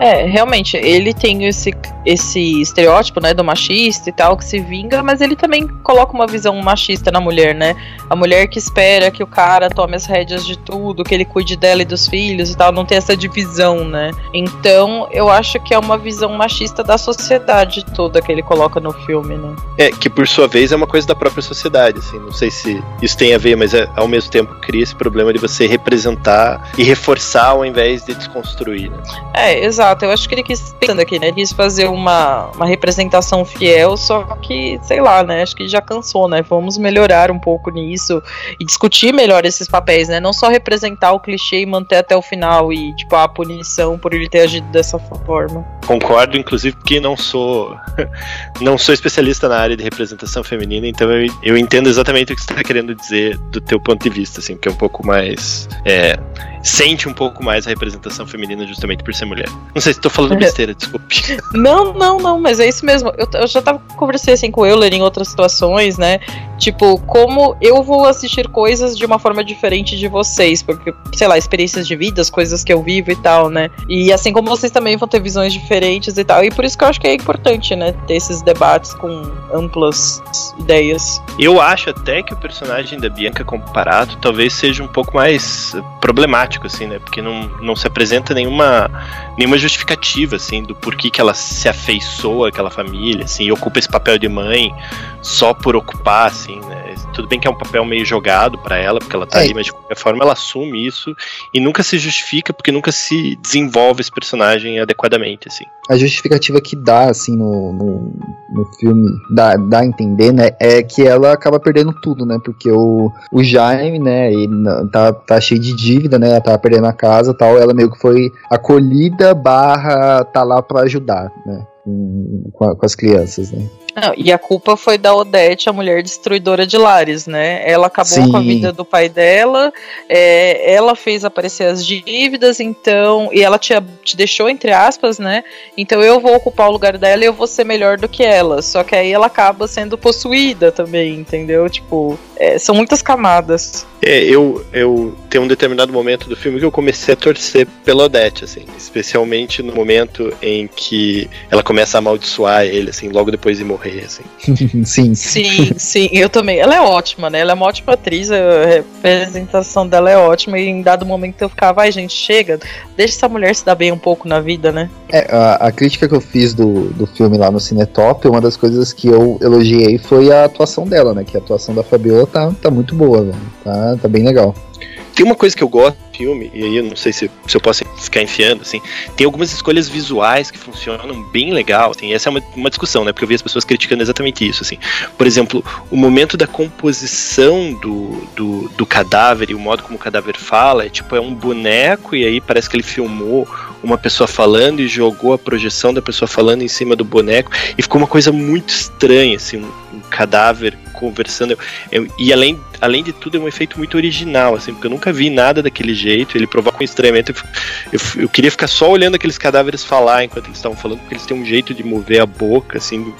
É, realmente, ele tem esse, esse estereótipo, né, do machista e tal, que se vinga, mas mas ele também coloca uma visão machista na mulher, né? A mulher que espera que o cara tome as rédeas de tudo, que ele cuide dela e dos filhos e tal, não tem essa divisão, né? Então, eu acho que é uma visão machista da sociedade toda que ele coloca no filme, né? É, que por sua vez é uma coisa da própria sociedade, assim, não sei se isso tem a ver, mas é, ao mesmo tempo cria esse problema de você representar e reforçar ao invés de desconstruir, né? É, exato, eu acho que ele quis, pensando aqui, né, ele quis fazer uma, uma representação fiel, só que, sei lá, né? Acho que já cansou, né? Vamos melhorar um pouco nisso e discutir melhor esses papéis, né? Não só representar o clichê e manter até o final e, tipo, a punição por ele ter agido dessa forma. Concordo, inclusive, porque não sou *laughs* não sou especialista na área de representação feminina, então eu, eu entendo exatamente o que você está querendo dizer do teu ponto de vista, assim, que é um pouco mais é, sente um pouco mais a representação feminina justamente por ser mulher. Não sei se estou falando besteira, desculpe. Não, não, não, mas é isso mesmo. Eu, eu já tava conversando assim com o Euler em outras situações, né? Tipo, como eu vou assistir coisas de uma forma diferente de vocês, porque, sei lá, experiências de vida, as coisas que eu vivo e tal, né? E assim como vocês também vão ter visões diferentes e tal. E por isso que eu acho que é importante, né? Ter esses debates com amplas ideias. Eu acho até que o personagem da Bianca comparado talvez seja um pouco mais problemático, assim, né? Porque não, não se apresenta nenhuma, nenhuma justificativa, assim, do porquê que ela se afeiçoa àquela família, assim, ocupa esse papel de mãe só por ocupar, assim, né? Tudo bem que é um papel meio jogado para ela, porque ela tá É. ali, mas de qualquer forma ela assume isso e nunca se justifica porque nunca se desenvolve esse personagem adequadamente, assim. a justificativa que dá, assim, no, no, no filme, dá, dá a entender, né, é que ela acaba perdendo tudo, né, porque o, o Jaime, né, ele tá, tá cheio de dívida, né, ela tá perdendo a casa e tal, ela meio que foi acolhida barra tá lá pra ajudar, né, com, com as crianças, né. Não, e a culpa foi da Odete, a mulher destruidora de lares, né? Ela acabou Sim. com a vida do pai dela, é, ela fez aparecer as dívidas, então. E ela te, te deixou, entre aspas, né? Então eu vou ocupar o lugar dela e eu vou ser melhor do que ela. Só que aí ela acaba sendo possuída também, entendeu? Tipo, é, são muitas camadas. É, eu, eu tem um determinado momento do filme que eu comecei a torcer pela Odete, assim, especialmente no momento em que ela começa a amaldiçoar ele, assim, logo depois de morrer, assim. *laughs* Sim. Sim, sim, eu também. Ela é ótima, né? Ela é uma ótima atriz, a representação dela é ótima. E em dado momento eu ficava, vai, gente, chega, deixa essa mulher se dar bem um pouco na vida, né? É, a, a crítica que eu fiz do, do filme lá no Cinetop, uma das coisas que eu elogiei foi a atuação dela, né, que a atuação da Fabiola tá, tá muito boa, velho, tá, tá bem legal. Tem uma coisa que eu gosto do filme, e aí eu não sei se, se eu posso ficar enfiando, assim, tem algumas escolhas visuais que funcionam bem legal, assim, essa é uma, uma discussão, né, porque eu vi as pessoas criticando exatamente isso, assim. Por exemplo, o momento da composição do, do, do cadáver e o modo como o cadáver fala, é tipo, é um boneco e aí parece que ele filmou uma pessoa falando e jogou a projeção da pessoa falando em cima do boneco e ficou uma coisa muito estranha, assim, um, um cadáver conversando. Eu- eu- e além, além de tudo, é um efeito muito original, assim, porque eu nunca vi nada daquele jeito. Ele provoca um estranhamento. Eu, eu, eu queria ficar só olhando aqueles cadáveres falar enquanto eles estavam falando, porque eles têm um jeito de mover a boca, assim,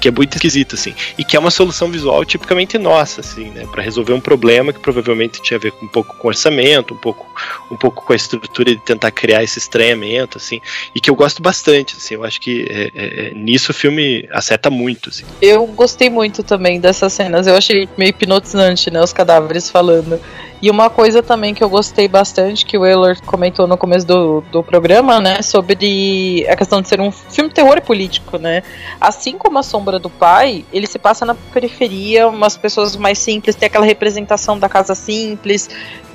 que é muito esquisito, assim. E que é uma solução visual tipicamente nossa, assim, né, para resolver um problema que provavelmente tinha a ver um pouco com orçamento, um pouco, um pouco com a estrutura de tentar criar esse estranhamento, assim, e que eu gosto bastante, assim. Eu acho que é, é, é, nisso o filme acerta muito, assim. Eu gostei muito também dessas cenas. Eu achei meio hipnotizante, né? Os cadáveres falando. E uma coisa também que eu gostei bastante, que o Euler comentou no começo do, do programa, né? Sobre a questão de ser um filme terror político, né? Assim como A Sombra do Pai, ele se passa na periferia, umas pessoas mais simples, tem aquela representação da casa simples,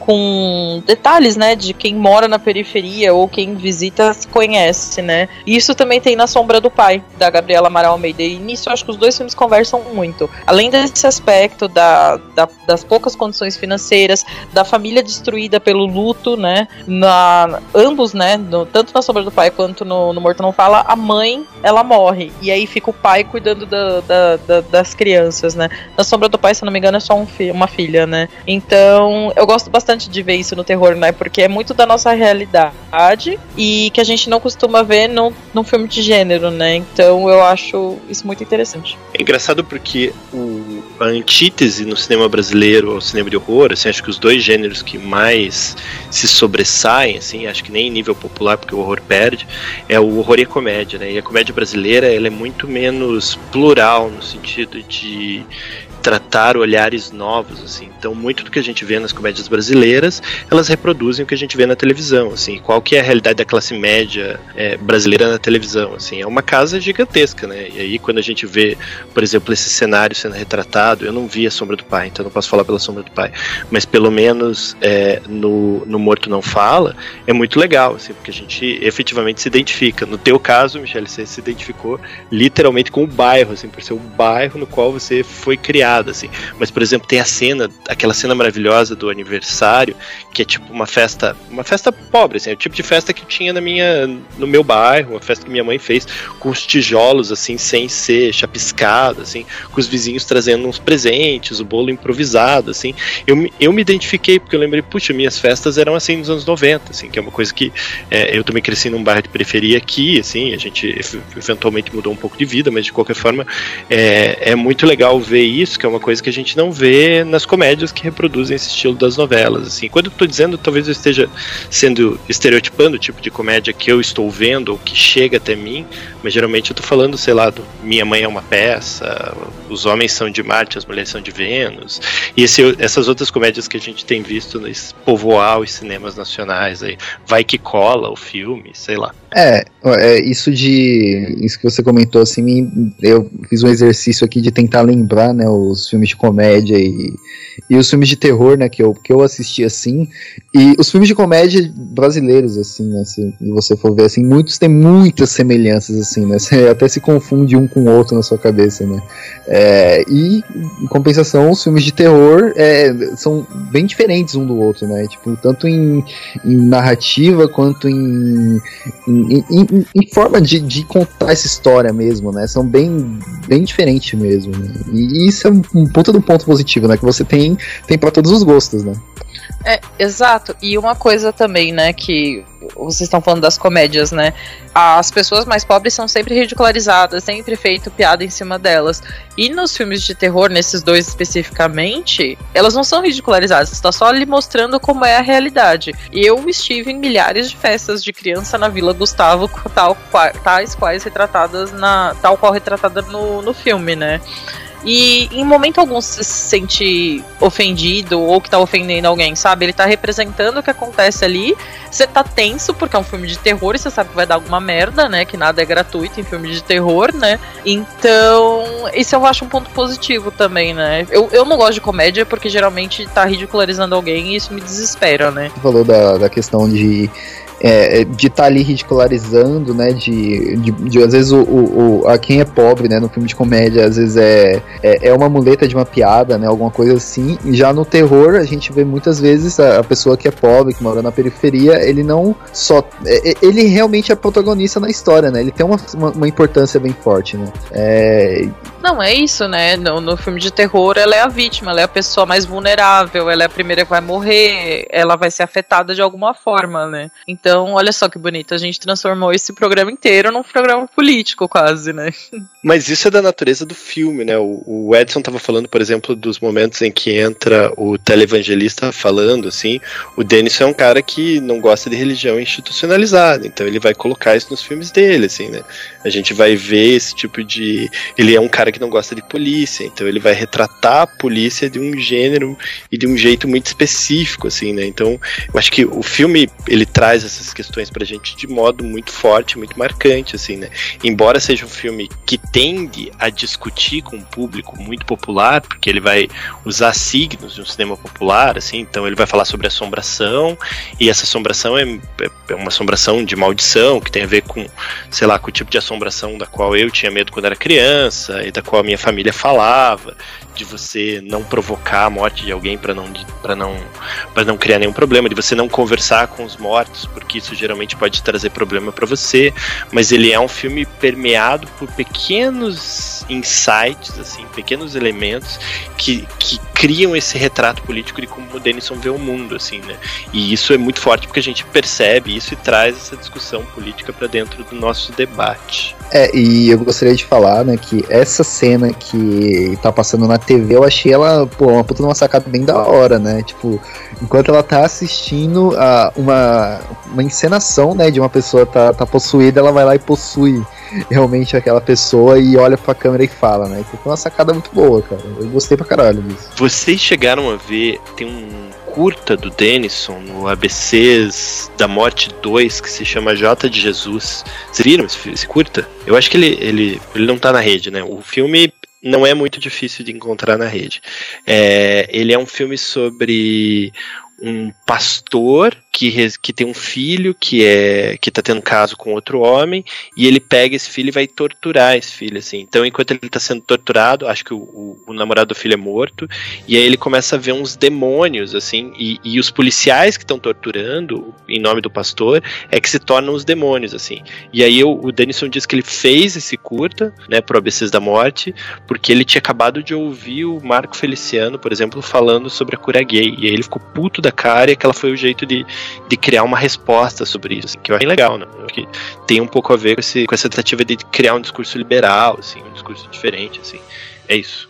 com detalhes, né, de quem mora na periferia ou quem visita conhece, né? Isso também tem na Sombra do Pai, da Gabriela Amaral Almeida. E nisso acho que os dois filmes conversam muito. Além desse aspecto da, da- das poucas condições financeiras, da família destruída pelo luto, né? Na, ambos, né? no- tanto na Sombra do Pai quanto no, no Morto Não Fala, a mãe ela morre. E aí fica o pai cuidando da- da- da- das crianças, né? Na Sombra do Pai, se não me engano, é só um fi- uma filha, né? Então, eu gosto bastante de ver isso no terror, né? Porque é muito da nossa realidade e que a gente não costuma ver num, num filme de gênero, né? Então, eu acho isso muito interessante. É engraçado porque o, a antítese no cinema brasileiro ao cinema de horror, assim, acho que os dois gêneros que mais se sobressaem, assim, acho que nem em nível popular, porque o horror perde, é o horror e a comédia, né? E a comédia brasileira, ela é muito menos plural no sentido de tratar olhares novos, assim. Então, muito do que a gente vê nas comédias brasileiras, elas reproduzem o que a gente vê na televisão, assim. Qual que é a realidade da classe média é, brasileira na televisão, assim? É uma casa gigantesca, né? E aí, quando a gente vê, por exemplo, esse cenário sendo retratado, eu não vi a Sombra do Pai, então não posso falar pela Sombra do Pai, mas pelo menos é, no, no Morto Não Fala, é muito legal, assim, porque a gente efetivamente se identifica. No teu caso, Michele, você se identificou literalmente com o bairro, assim, por ser o bairro no qual você foi criado, assim. Mas, por exemplo, tem a cena, aquela cena maravilhosa do aniversário, que é tipo uma festa, uma festa pobre, assim, é o tipo de festa que tinha na minha, no meu bairro, uma festa que minha mãe fez com os tijolos, assim, sem ser chapiscado, assim, com os vizinhos trazendo uns presentes, o bolo improvisado, assim. Eu, eu me identifiquei porque eu lembrei, puxa, minhas festas eram assim nos anos 90, assim, que é uma coisa que é, eu também cresci num bairro de periferia aqui, assim, a gente ev- eventualmente mudou um pouco de vida, mas de qualquer forma é, é muito legal ver isso, que é uma coisa que a gente não vê nas comédias que reproduzem esse estilo das novelas, assim. Quando eu tô dizendo, talvez eu esteja sendo estereotipando o tipo de comédia que eu estou vendo ou que chega até mim, mas geralmente eu tô falando, sei lá, do Minha Mãe é uma Peça, Os Homens São de Mar, Marte, As Mulheres São de Vênus, e esse, essas outras comédias que a gente tem visto nesse povoar os cinemas nacionais aí. Vai que cola o filme, sei lá. É, é, isso de. Isso que você comentou, assim, eu fiz um exercício aqui de tentar lembrar, né, os filmes de comédia e, e os filmes de terror, né, que eu, que eu assisti assim. E os filmes de comédia brasileiros, assim, né, se você for ver, assim, muitos têm muitas semelhanças, assim, né, você *laughs* até se confunde um com o outro na sua cabeça, né. É, e, em compensação, os filmes de terror é, são bem diferentes um do outro, né, tipo, tanto em, em narrativa quanto em, em, em, em forma de, de, contar essa história mesmo, né, são bem, bem diferentes mesmo, né? e isso é um, puta do ponto positivo, né, que você tem, tem para todos os gostos, né. É, exato. E uma coisa também, né, que vocês estão falando das comédias, né? As pessoas mais pobres são sempre ridicularizadas, sempre feito piada em cima delas. E nos filmes de terror, nesses dois especificamente, elas não são ridicularizadas, está só lhe mostrando como é a realidade. Eu estive em milhares de festas de criança na Vila Gustavo, tal, tais quais retratadas na. tal qual retratada no, no filme, né? E em momento algum se sente ofendido ou que tá ofendendo alguém, sabe? Ele tá representando o que acontece ali. Você tá tenso porque é um filme de terror e você sabe que vai dar alguma merda, né? Que nada é gratuito em filme de terror, né? Então, isso eu acho um ponto positivo também, né? Eu, eu não gosto de comédia porque geralmente tá ridicularizando alguém e isso me desespera, né? Você falou da, da questão de é, é, de estar tá ali ridicularizando, né? De, de, de às vezes o, o, o, a quem é pobre, né? No filme de comédia, às vezes é, é, é, uma muleta de uma piada, né? Alguma coisa assim. E já no terror, a gente vê muitas vezes a, a pessoa que é pobre, que mora na periferia, ele não só. É, é, ele realmente é protagonista na história, né? Ele tem uma, uma, uma importância bem forte, né? É, não, é isso, né? No, no filme de terror, ela é a vítima, ela é a pessoa mais vulnerável, ela é a primeira que vai morrer, ela vai ser afetada de alguma forma, né? Então, olha só que bonito, a gente transformou esse programa inteiro num programa político, quase, né? *laughs* Mas isso é da natureza do filme, né? O, o Edson estava falando, por exemplo, dos momentos em que entra o televangelista falando, assim. O Denison é um cara que não gosta de religião institucionalizada, então ele vai colocar isso nos filmes dele, assim, né? A gente vai ver esse tipo de. Ele é um cara cara que não gosta de polícia, então ele vai retratar a polícia de um gênero e de um jeito muito específico, assim, né? Então, eu acho que o filme ele traz essas questões pra gente de modo muito forte, muito marcante, assim, né? Embora seja um filme que tende a discutir com um público muito popular, porque ele vai usar signos de um cinema popular, assim, então ele vai falar sobre assombração, e essa assombração é, é uma assombração de maldição, que tem a ver com, sei lá, com o tipo de assombração da qual eu tinha medo quando era criança, e qual a minha família falava, de você não provocar a morte de alguém para não para não para não criar nenhum problema, de você não conversar com os mortos, porque isso geralmente pode trazer problema para você, mas ele é um filme permeado por pequenos insights assim, pequenos elementos que, que criam esse retrato político de como o Denison vê o mundo assim, né? E isso é muito forte porque a gente percebe isso e traz essa discussão política para dentro do nosso debate. É, e eu gostaria de falar, né, que essa cena que tá passando na TV, eu achei ela, pô, uma puta uma sacada bem da hora, né? Tipo, enquanto ela tá assistindo a uma, uma encenação, né, de uma pessoa tá, tá possuída, ela vai lá e possui realmente aquela pessoa e olha pra câmera e fala, né? Então foi uma sacada muito boa, cara. Eu gostei pra caralho disso. Vocês chegaram a ver, tem um curta do Denison no ABCs da Morte 2 que se chama J de Jesus. Vocês viram esse, esse curta? Eu acho que ele, ele, ele não tá na rede, né? O filme não é muito difícil de encontrar na rede. É, ele é um filme sobre um pastor que, que tem um filho que é que tá tendo caso com outro homem e ele pega esse filho e vai torturar esse filho assim. Então enquanto ele tá sendo torturado, acho que o, o, o namorado do filho é morto e aí ele começa a ver uns demônios assim e, e os policiais que estão torturando em nome do pastor é que se tornam os demônios assim. E aí o, Denison diz que ele fez esse curta, né, pro ABCs da Morte, porque ele tinha acabado de ouvir o Marco Feliciano, por exemplo, falando sobre a cura gay e aí ele ficou puto da cara e aquela foi o jeito de, de criar uma resposta sobre isso, assim, que eu acho legal, né? Que tem um pouco a ver com, esse, com essa tentativa de criar um discurso liberal, assim, um discurso diferente, assim. É isso.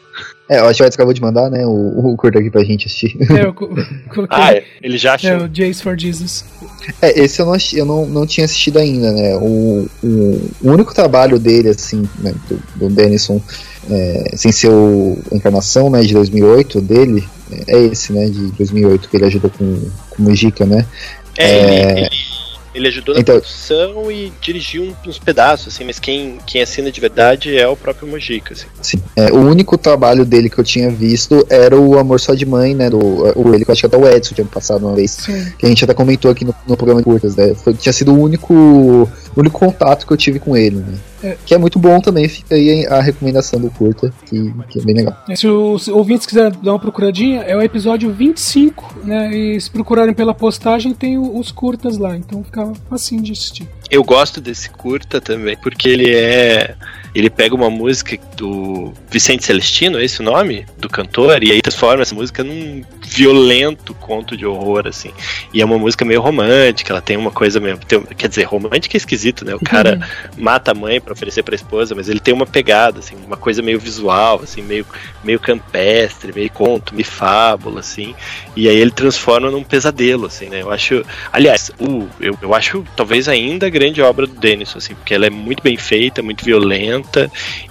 É, o Edson acabou de mandar, né, o, o curto aqui pra gente assistir. É, eu *laughs* coloquei. Ah, é, ele já achou. É, o Jace for Jesus. É, esse eu não, eu não, não tinha assistido ainda, né, o, o, o único trabalho dele, assim, né, do, do Denison, é, sem ser o a encarnação, né, de 2008 dele, é esse, né, de 2008 que ele ajudou com, com o Mujica, né? É, É. Ele, ele, ele ajudou na Então- produção e dirigiu uns pedaços, assim, mas quem, quem assina de verdade é o próprio Mojica, assim. Sim. É, o único trabalho dele que eu tinha visto era o Amor Só de Mãe, né? Do, o, ele, que eu acho que até o Edson tinha passado uma vez. Sim. Que a gente até comentou aqui no, no programa de curtas, né? Foi, tinha sido o único, único contato que eu tive com ele, né? É. Que é muito bom também, fica aí a recomendação do curta, que, que é bem legal. Se os ouvintes quiserem dar uma procuradinha, é o episódio 25, né? E se procurarem pela postagem, tem os curtas lá, então fica facinho de assistir. Eu gosto desse curta também, porque ele é. Ele pega uma música do Vicente Celestino, é esse o nome? Do cantor, e aí transforma essa música num violento conto de horror, assim. E é uma música meio romântica, ela tem uma coisa meio. tem- quer dizer, romântica é esquisito, né? O cara mata a mãe pra oferecer pra esposa, mas ele tem uma pegada, assim, uma coisa meio visual, assim, meio, meio campestre, meio conto, meio fábula, assim. E aí ele transforma num pesadelo, assim, né? Eu acho. Aliás, o, eu, eu acho talvez ainda a grande obra do Denison, assim, porque ela é muito bem feita, muito violenta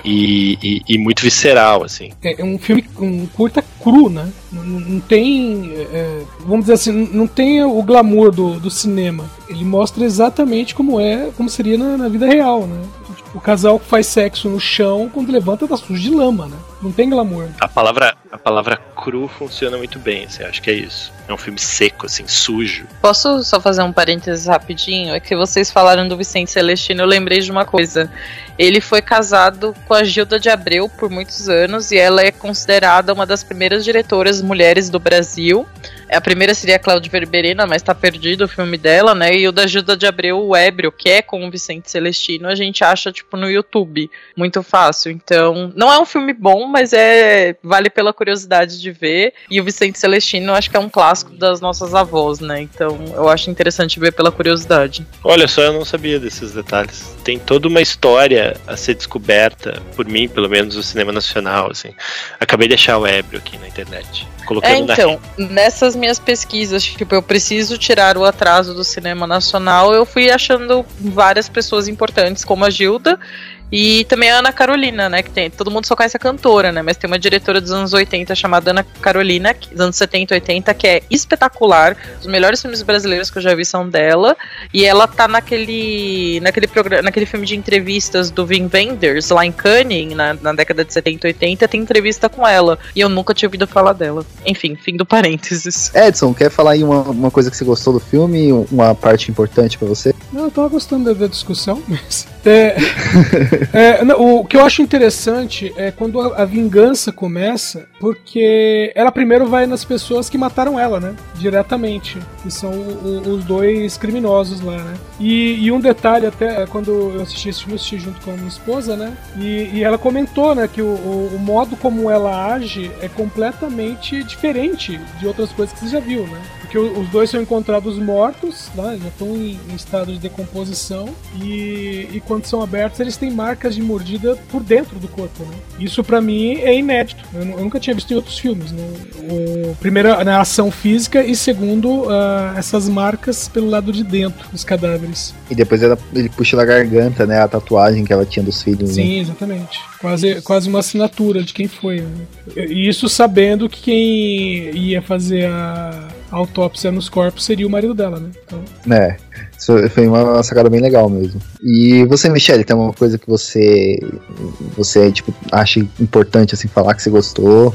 e, e, e muito visceral, assim. É é um filme, um curta cru, né? Não, não tem, é, vamos dizer assim, não- não tem o glamour do, do cinema. Ele mostra exatamente como é, como seria na, na vida real, né? Tipo, o casal que faz sexo no chão quando levanta tá sujo de lama, né? Não tem glamour. A palavra, a palavra cru funciona muito bem, assim, acho que é isso. É um filme seco, assim, sujo. Posso só fazer um parênteses rapidinho? É que vocês falaram do Vicente Celestino, eu lembrei de uma coisa. Ele foi casado com a Gilda de Abreu por muitos anos e ela é considerada uma das primeiras diretoras mulheres do Brasil. A primeira seria a Cláudia Verberena, mas tá perdido o filme dela, né? E o da Gilda de Abreu, o Ébrio, que é com o Vicente Celestino, a gente acha, tipo, no YouTube. Muito fácil. Então, não é um filme bom, mas é vale pela curiosidade de ver. E o Vicente Celestino, acho que é um clássico das nossas avós, né? Então, eu acho interessante ver pela curiosidade. Olha só, eu não sabia desses detalhes. Tem toda uma história a ser descoberta, por mim, pelo menos, no cinema nacional, assim. Acabei de achar o ébrio aqui na internet. Colocando É, na então, nessas minhas pesquisas, tipo, eu preciso tirar o atraso do cinema nacional, eu fui achando várias pessoas importantes, como a Gilda. E também a Ana Carolina, né? Que tem. Todo mundo só conhece a cantora, né? Mas tem uma diretora dos anos 80 chamada Ana Carolina, que- dos anos 70 e 80, que é espetacular. Os melhores filmes brasileiros que eu já vi são dela. E ela tá naquele. naquele programa, naquele filme de entrevistas do Vin Wenders, lá em Cannes, na, na década de 70 e 80, tem entrevista com ela. E eu nunca tinha ouvido falar dela. Enfim, fim do parênteses. Edson, quer falar aí uma, uma coisa que você gostou do filme? Uma parte importante pra você? Não, eu tava gostando da, da discussão, *laughs* mas. É, é, não, o que eu acho interessante é quando a, a vingança começa, porque ela primeiro vai nas pessoas que mataram ela, né? Diretamente. Que são o- o- os dois criminosos lá, né? E, e um detalhe, até quando eu assisti esse filme, eu assisti junto com a minha esposa, né? E, e ela comentou, né, que o, o- o modo como ela age é completamente diferente de outras coisas que você já viu, né? Porque os dois são encontrados mortos, né? já estão em, em estado de decomposição, e, e quando são abertos eles têm marcas de mordida por dentro do corpo. Né? Isso pra mim é inédito. Eu, eu nunca tinha visto em outros filmes. Né? O, primeiro, a ação física, e segundo, ah, essas marcas pelo lado de dentro dos cadáveres. E depois ela, ele puxa na garganta, né? A tatuagem que ela tinha dos filhos, né? Sim, exatamente. Quase, quase uma assinatura de quem foi. né? E isso sabendo que quem ia fazer a autópsia nos corpos seria o marido dela, né? Então, É, isso foi uma sacada bem legal mesmo. E você, Michelle, tem uma coisa que você você tipo acha importante assim falar que você gostou?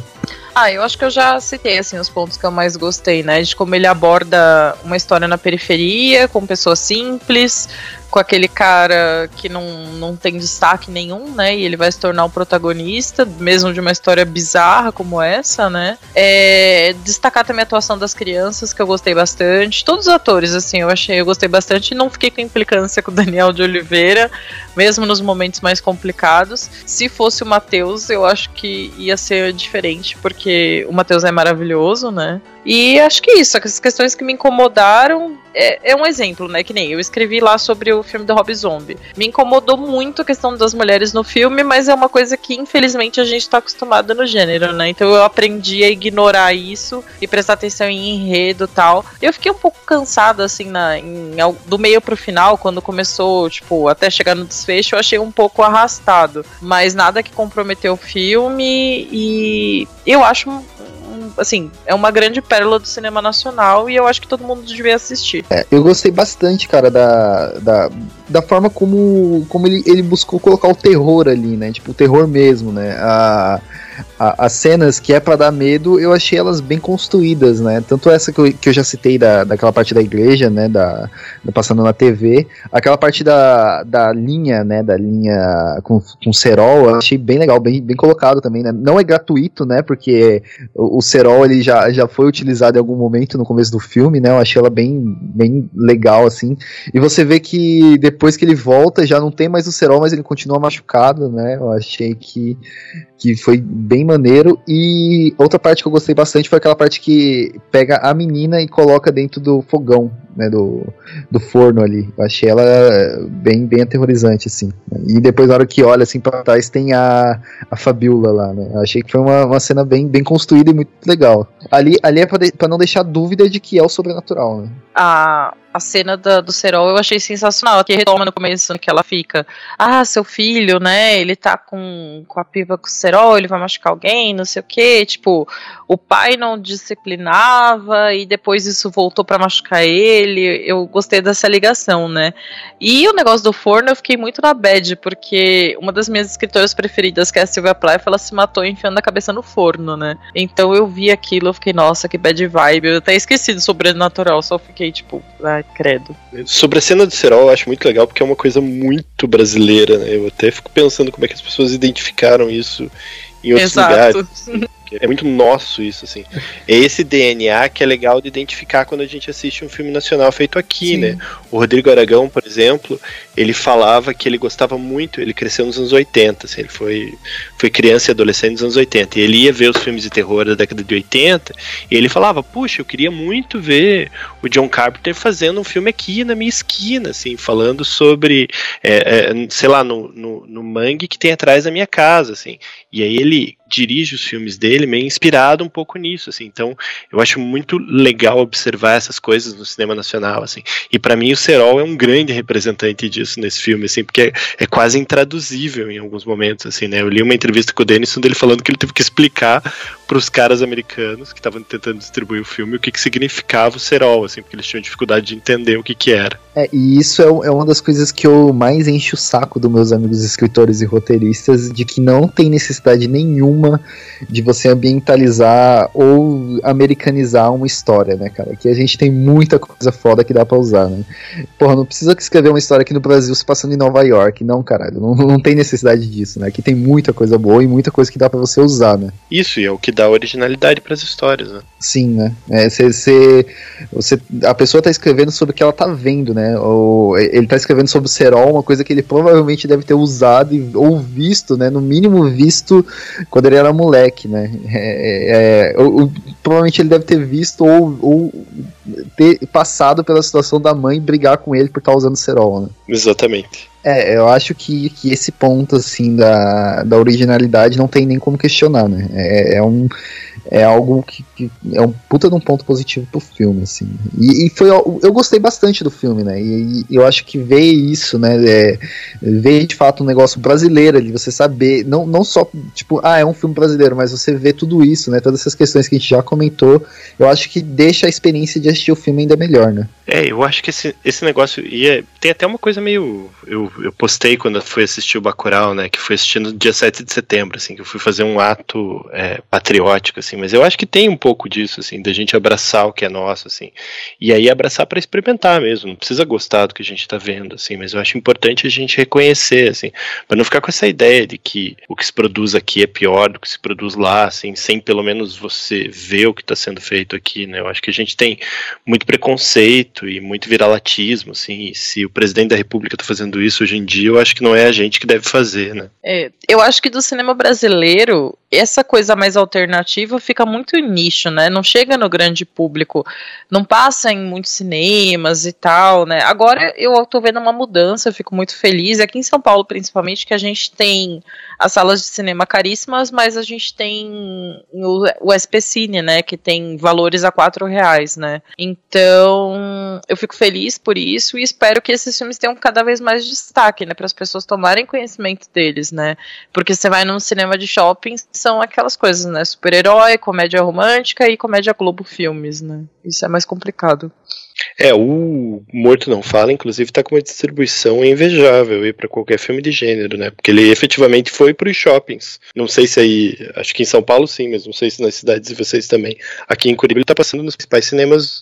Ah, eu acho que eu já citei assim os pontos que eu mais gostei, né? De como ele aborda uma história na periferia, com pessoas simples, com aquele cara que não, não tem destaque nenhum, né? E ele vai se tornar o protagonista, mesmo de uma história bizarra como essa, né? É, destacar também a atuação das crianças, que eu gostei bastante. Todos os atores, assim, eu achei, eu gostei bastante. Não fiquei com implicância com o Daniel de Oliveira, mesmo nos momentos mais complicados. Se fosse o Matheus, eu acho que ia ser diferente, porque o Matheus é maravilhoso, né? E acho que isso, essas questões que me incomodaram, é, é, um exemplo, né? Que nem eu escrevi lá sobre o filme do Rob Zombie. Me incomodou muito a questão das mulheres no filme, mas é uma coisa que infelizmente a gente tá acostumado no gênero, né? Então eu aprendi a ignorar isso e prestar atenção em enredo e tal. Eu fiquei um pouco cansada, assim, na, em, do meio pro final, quando começou, tipo, até chegar no desfecho, eu achei um pouco arrastado. Mas nada que comprometeu o filme e eu acho assim, é uma grande pérola do cinema nacional e eu acho que todo mundo devia assistir. É, eu gostei bastante, cara, da, da, da forma como, como ele, ele buscou colocar o terror ali, né? Tipo, o terror mesmo, né? A, a, as cenas que é para dar medo, eu achei elas bem construídas, né? Tanto essa que eu, que eu já citei da, daquela parte da igreja, né? Da, da passando na TV, aquela parte da, da linha, né? Da linha com, com cerol, eu achei bem legal, bem, bem colocado também, né? Não é gratuito, né? Porque o, o cerol ele já, já foi utilizado em algum momento no começo do filme, né? Eu achei ela bem, bem legal, assim. E você vê que depois que ele volta, já não tem mais o cerol, mas ele continua machucado, né? Eu achei que, que foi bem maneiro. E outra parte que eu gostei bastante foi aquela parte que pega a menina e coloca dentro do fogão, né, do, do forno ali. Eu achei ela bem, bem aterrorizante, assim. E depois, na hora que olha assim pra trás, tem a, a Fabiola lá, né? Eu achei que foi uma, uma cena bem, bem construída e muito legal. Ali, ali é pra, de, pra não deixar dúvida de que é o sobrenatural, né? A, a cena da, do Serol eu achei sensacional, que retoma no começo que ela fica, ah, seu filho, né, ele tá com, com a pipa com o Serol, ele vai machucar alguém, não sei o que, tipo, o pai não disciplinava e depois isso voltou para machucar ele, eu gostei dessa ligação, né, e o negócio do forno eu fiquei muito na bad, porque uma das minhas escritoras preferidas, que é a Sylvia Plath, ela se matou enfiando a cabeça no forno, né, então eu vi aquilo, eu fiquei, nossa, que bad vibe, eu até esqueci do sobrenatural, só fiquei tipo, ah, credo. Sobre a cena do Serol, eu acho muito legal porque é uma coisa muito brasileira, né? Eu até fico pensando como é que as pessoas identificaram isso em outros Exato. lugares. *laughs* É muito nosso isso, assim. É esse DNA que é legal de identificar quando a gente assiste um filme nacional feito aqui, Sim. né? O Rodrigo Aragão, por exemplo, ele falava que ele gostava muito, ele cresceu nos anos 80, assim, ele foi, foi criança e adolescente nos anos 80, e ele ia ver os filmes de terror da década de 80, e ele falava, puxa, eu queria muito ver o John Carpenter fazendo um filme aqui na minha esquina, assim, falando sobre, é, é, sei lá, no, no, no mangue que tem atrás da minha casa, assim. E aí ele dirige os filmes dele meio inspirado um pouco nisso, assim. Então, eu acho muito legal observar essas coisas no cinema nacional, assim. E para mim o Serol é um grande representante disso nesse filme, assim, porque é, é, quase intraduzível em alguns momentos, assim, né? Eu li uma entrevista com o Denison dele falando que ele teve que explicar para os caras americanos que estavam tentando distribuir o filme o que, que significava o Serol, assim, porque eles tinham dificuldade de entender o que que era. É, e isso é, é uma das coisas que eu mais encho o saco dos meus amigos escritores e roteiristas, de que não tem necessidade nenhuma de você ambientalizar ou americanizar uma história, né, cara? Que a gente tem muita coisa foda que dá pra usar, né? Porra, não precisa escrever uma história aqui no Brasil se passando em Nova York, não, caralho. Não, não tem necessidade disso, né? Aqui tem muita coisa boa e muita coisa que dá para você usar, né? Isso, e é o que dá originalidade para as histórias, né? Sim, né? É, cê, cê, você, a pessoa tá escrevendo sobre o que ela tá vendo, né? Ou ele tá escrevendo sobre o Serol, uma coisa que ele provavelmente deve ter usado ou visto, né? No mínimo visto quando ele era moleque, né? É, é, ou, provavelmente ele deve ter visto ou, ou ter passado pela situação da mãe brigar com ele por estar tá usando Serol, né? Exatamente. É, eu acho que, que esse ponto, assim, da, da originalidade não tem nem como questionar, né? É, é um é algo que, que, é um puta de um ponto positivo pro filme, assim. E, e foi, eu gostei bastante do filme, né? E, e eu acho que ver isso, né? É, ver de fato um negócio brasileiro ali, você saber, não, não só, tipo, ah, é um filme brasileiro, mas você vê tudo isso, né? Todas essas questões que a gente já comentou, eu acho que deixa a experiência de assistir o filme ainda melhor, né? É, eu acho que esse, esse negócio. E é, tem até uma coisa meio. Eu, eu postei quando eu fui assistir o Bacurau, né? Que foi assistindo no dia 7 de setembro, assim, que eu fui fazer um ato é, patriótico, assim, mas eu acho que tem um pouco disso, assim, da gente abraçar o que é nosso, assim, e aí abraçar para experimentar mesmo, não precisa gostar do que a gente está vendo, assim, mas eu acho importante a gente reconhecer, assim, para não ficar com essa ideia de que o que se produz aqui é pior do que se produz lá, assim, sem pelo menos você ver o que está sendo feito aqui, né? Eu acho que a gente tem muito preconceito e muito viralatismo, assim, e se o presidente da República está fazendo isso, hoje em dia, eu acho que não é a gente que deve fazer, né? É, eu acho que do cinema brasileiro, essa coisa mais alternativa fica muito nicho, né? Não chega no grande público, não passa em muitos cinemas e tal, né? Agora eu tô vendo uma mudança, eu fico muito feliz. Aqui em São Paulo, principalmente, que a gente tem as salas de cinema caríssimas, mas a gente tem o, o né? Que tem valores a quatro reais, né? Então eu fico feliz por isso e espero que esses filmes tenham cada vez mais destaque, né? Para as pessoas tomarem conhecimento deles, né? Porque você vai num cinema de shopping, são aquelas coisas, né? Super-herói, comédia romântica e comédia Globo Filmes, né? Isso é mais complicado. É, o Morto Não Fala, inclusive, tá com uma distribuição invejável aí para qualquer filme de gênero, né? Porque ele efetivamente foi para os shoppings. Não sei se aí, acho que em São Paulo sim, mas não sei se nas cidades de vocês também. Aqui em Curitiba ele tá passando nos principais cinemas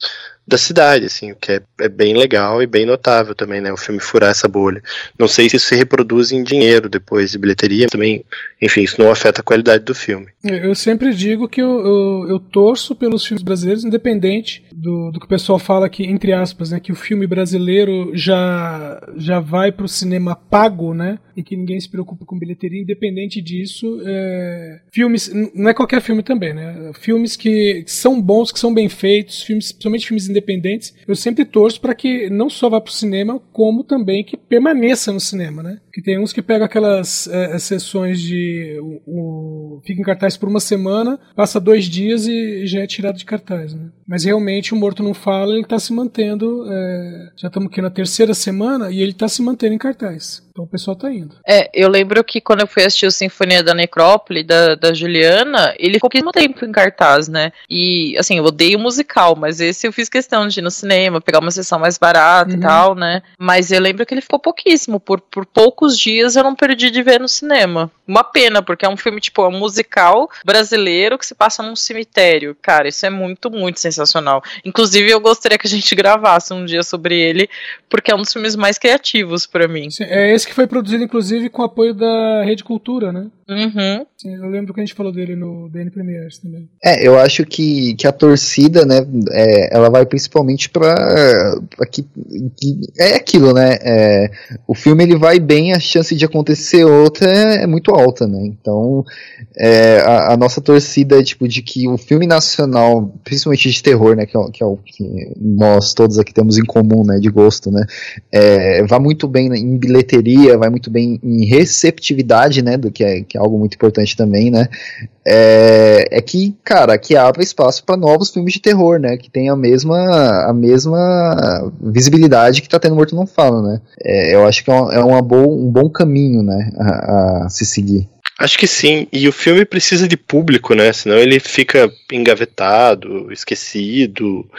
da cidade, assim, o que é, é, bem legal e bem notável também, né? O filme furar essa bolha. Não sei se isso se reproduz em dinheiro depois de bilheteria, também, enfim, isso não afeta a qualidade do filme. Eu sempre digo que eu, eu, eu torço pelos filmes brasileiros, independente do, do que o pessoal fala aqui, entre aspas, né? Que o filme brasileiro já, já vai pro cinema pago, né? E que ninguém se preocupa com bilheteria, independente disso. É, filmes, não é qualquer filme também, né? Filmes que, são bons, que são bem feitos, filmes, principalmente filmes independentes independentes, eu sempre torço para que não só vá para o cinema, como também que permaneça no cinema, né? Que tem uns que pegam aquelas é, sessões de o, o, fica em cartaz por uma semana, passa dois dias e já é tirado de cartaz, né? Mas realmente o Morto Não Fala, ele está se mantendo, é, já estamos aqui na terceira semana e ele está se mantendo em cartaz. Então o pessoal tá indo. É, eu lembro que quando eu fui assistir o Sinfonia da Necrópole, da, da Juliana, ele ficou pouquíssimo tempo em cartaz, né? E, assim, eu odeio musical, mas esse eu fiz questão de ir no cinema, pegar uma sessão mais barata uhum. e tal, né? Mas eu lembro que ele ficou pouquíssimo. Por, por poucos dias eu não perdi de ver no cinema. Uma pena, porque é um filme, tipo, é um musical brasileiro que se passa num cemitério. Cara, isso é muito, muito sensacional. Inclusive, eu gostaria que a gente gravasse um dia sobre ele, porque é um dos filmes mais criativos para mim. Sim, é esse que foi produzido, inclusive, com apoio da Rede Cultura, né? Uhum. Sim, eu lembro que a gente falou dele no DN Premiers também. É, eu acho que, que a torcida, né, é, ela vai principalmente para aqui é aquilo, né? É, o filme ele vai bem, a chance de acontecer outra é, é muito alta, né? Então é, a, a, nossa torcida é tipo de que o filme nacional, principalmente de terror, né, que é, que é o que nós todos aqui temos em comum, né, de gosto, né, é, vai muito bem em bilheteria, vai muito bem em receptividade, né, do que é, que é algo muito importante também, né? É, é que, cara, que abre espaço para novos filmes de terror, né? Que tem a mesma, a mesma visibilidade que tá tendo Morto Não Fala, né? É, eu acho que é, uma, é uma boa, um bom caminho, né? A, a se seguir. Acho que sim, e o filme precisa de público, né? Senão ele fica engavetado, esquecido,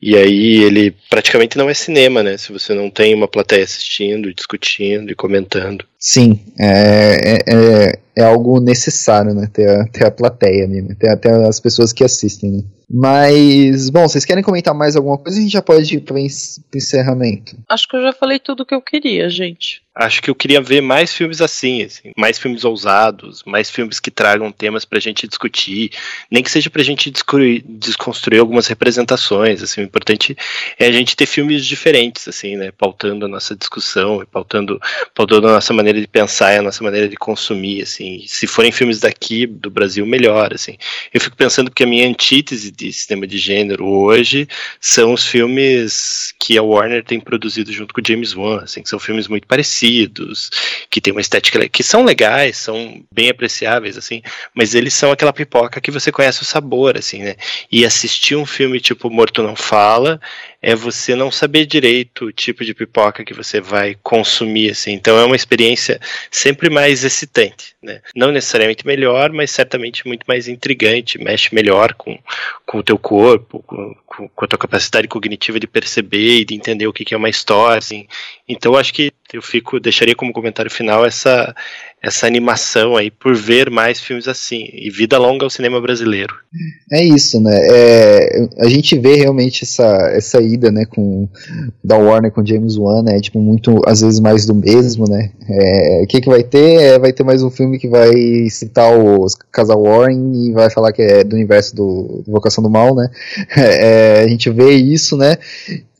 e aí ele praticamente não é cinema, né? Se você não tem uma plateia assistindo, discutindo e comentando. Sim, é, é, é, é algo necessário, né? Ter a, ter a plateia ali, né? Ter até as pessoas que assistem, né? Mas, bom, vocês querem comentar mais alguma coisa? A gente já pode ir para o encerramento. Acho que eu já falei tudo que eu queria, gente. Acho que eu queria ver mais filmes assim, assim mais filmes ousados, mais filmes que tragam temas para a gente discutir, nem que seja para a gente desconstruir algumas representações. Assim, o importante é a gente ter filmes diferentes, assim, né? Pautando a nossa discussão, pautando, pautando a nossa maneira maneira de pensar e a nossa maneira de consumir, assim. Se forem filmes daqui, do Brasil, melhor, assim. Eu fico pensando que a minha antítese de cinema de gênero hoje são os filmes que a Warner tem produzido junto com o James Wan, assim, que são filmes muito parecidos, que tem uma estética que são legais, são bem apreciáveis, assim, mas eles são aquela pipoca que você conhece o sabor, assim, né? E assistir um filme tipo Morto Não Fala é você não saber direito o tipo de pipoca que você vai consumir, assim. Então é uma experiência sempre mais excitante, né? Não necessariamente melhor, mas certamente muito mais intrigante, mexe melhor com, com o teu corpo, com, com, a tua capacidade cognitiva de perceber e de entender o que, que é uma história, assim. Então acho que eu fico, deixaria como comentário final essa essa animação aí por ver mais filmes assim. E vida longa ao cinema brasileiro. É isso, né? É, a gente vê realmente essa, essa ida, né, com da Warner com James Wan, né? Tipo, muito, às vezes, mais do mesmo, né? É, o que, que vai ter? É, vai ter mais um filme que vai citar o casal Warren e vai falar que é do universo do, do Vocação do Mal, né? *laughs* É, a gente vê isso, né?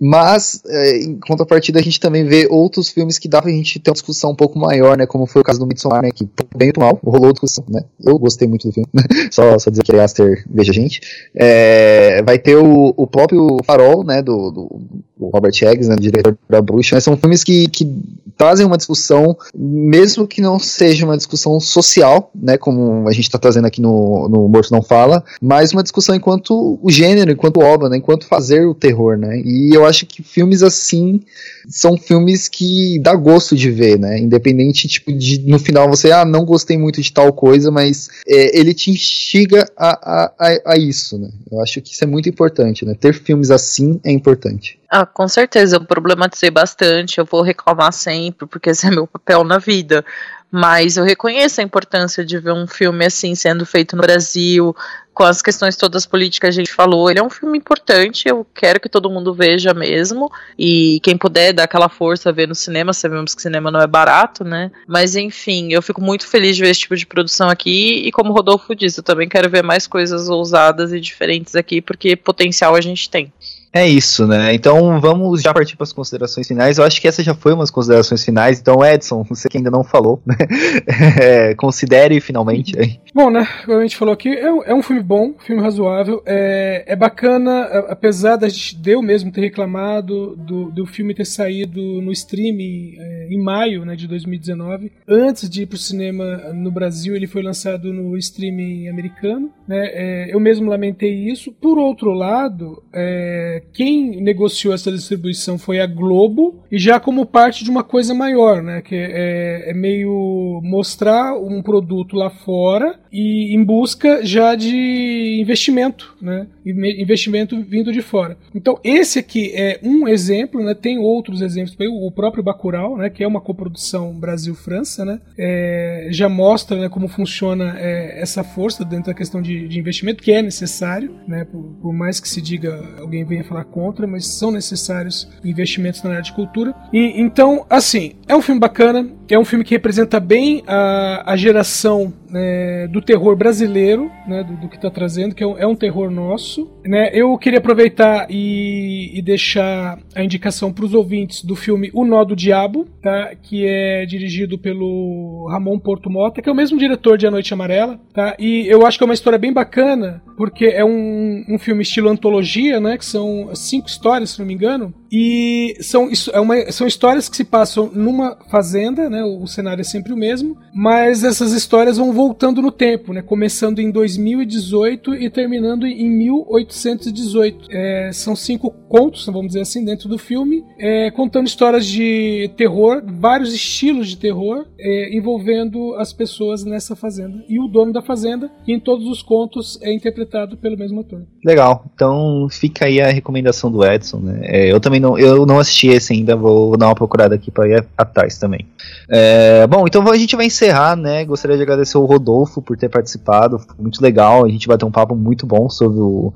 Mas, é, em contrapartida, a gente também vê outros filmes que dá pra gente ter uma discussão um pouco maior, né? Como foi o caso do Midsommar, né? Que bem muito mal, rolou discussão, né? Eu gostei muito do filme, *laughs* só, só dizer que Aster veja a gente. É, vai ter o, o próprio Farol, né? Do, do, do Robert Eggs, né? Diretor da Bruxa. Né, são filmes que, que trazem uma discussão, mesmo que não seja uma discussão social, né? Como a gente tá trazendo aqui no, no Morto Não Fala, mas uma discussão enquanto o gênero, enquanto obra, né? Enquanto fazer o terror, né? E eu acho que filmes assim são filmes que dá gosto de ver, né? Independente, tipo, de no final você, ah, não gostei muito de tal coisa, mas é, ele te instiga a, a, a, isso, né? Eu acho que isso é muito importante, né? Ter filmes assim é importante. Ah, com certeza, eu problematizei bastante, eu vou reclamar sempre, porque esse é meu papel na vida. Mas eu reconheço a importância de ver um filme assim sendo feito no Brasil, com as questões todas políticas que a gente falou. Ele é um filme importante, eu quero que todo mundo veja mesmo. E quem puder dar aquela força ver no cinema, sabemos que cinema não é barato, né? Mas enfim, eu fico muito feliz de ver esse tipo de produção aqui. E como o Rodolfo disse, eu também quero ver mais coisas ousadas e diferentes aqui, porque potencial a gente tem. É isso, né? Então vamos já partir para as considerações finais. Eu acho que essa já foi umas considerações finais. Então, Edson, *laughs* você que ainda não falou, né? *laughs* é, considere finalmente. Bom, né? Como a gente falou aqui, é, é um filme bom, filme razoável. É, é bacana, apesar da gente deu mesmo ter reclamado do, do filme ter saído no streaming é, em maio né, de 2019. Antes de ir para o cinema no Brasil, ele foi lançado no streaming americano. Né? É, eu mesmo lamentei isso. Por outro lado, é, quem negociou essa distribuição foi a Globo, e já como parte de uma coisa maior, né? Que é, é meio mostrar um produto lá fora e em busca já de investimento, né? Investimento vindo de fora. Então, esse aqui é um exemplo, né? Tem outros exemplos, o próprio Bacurau, né? Que é uma coprodução Brasil-França, né? É, já mostra né, como funciona é, essa força dentro da questão de, de, investimento, que é necessário, né? Por, por mais que se diga, alguém venha falar contra, mas são necessários investimentos na área de cultura. E então, assim, é um filme bacana, é um filme que representa bem a, a geração né, do terror brasileiro, né, do, do que está trazendo, que é um, é um, terror nosso. Né? Eu queria aproveitar e, e deixar a indicação para os ouvintes do filme O Nó do Diabo, tá? que é dirigido pelo Ramon Porto Mota, que é o mesmo diretor de A Noite Amarela. Tá? E eu acho que é uma história bem bacana, porque é um, um filme estilo antologia, né, que são cinco histórias, se não me engano, e são, é uma, são histórias que se passam numa fazenda, né, o, o cenário é sempre o mesmo, mas essas histórias vão voltando no tempo, né? Começando em 2018 e terminando em 1818. É, são cinco contos, vamos dizer assim, dentro do filme, é, contando histórias de terror, vários estilos de terror, é, envolvendo as pessoas nessa fazenda. E o dono da fazenda, que em todos os contos é interpretado pelo mesmo ator. Legal. Então fica aí a recomendação do Edson, né? É, eu também não, eu não assisti esse ainda, vou dar uma procurada aqui para ir atrás também. É, bom, então a gente vai encerrar, né? Gostaria de agradecer o Rodolfo por ter participado, foi muito legal. A gente vai ter um papo muito bom sobre o,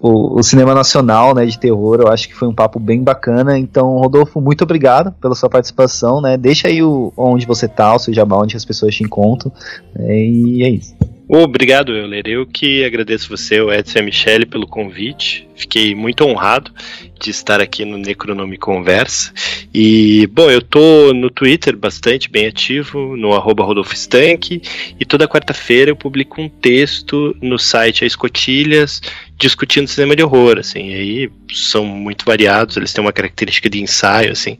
o, o, cinema nacional, né, de terror. Eu acho que foi um papo bem bacana. Então, Rodolfo, muito obrigado pela sua participação, né? Deixa aí o, onde você tá, o seu jabá, onde as pessoas te encontram. Né, e é isso. Obrigado, Euler. Eu que agradeço você, o Edson e a Michele, pelo convite. Fiquei muito honrado de estar aqui no Necronome Conversa. E, bom, eu tô no Twitter bastante bem ativo, no arroba Rodolfo Stank, e toda quarta-feira eu publico um texto no site A Escotilhas discutindo cinema de horror, assim, e aí são muito variados, eles têm uma característica de ensaio, assim,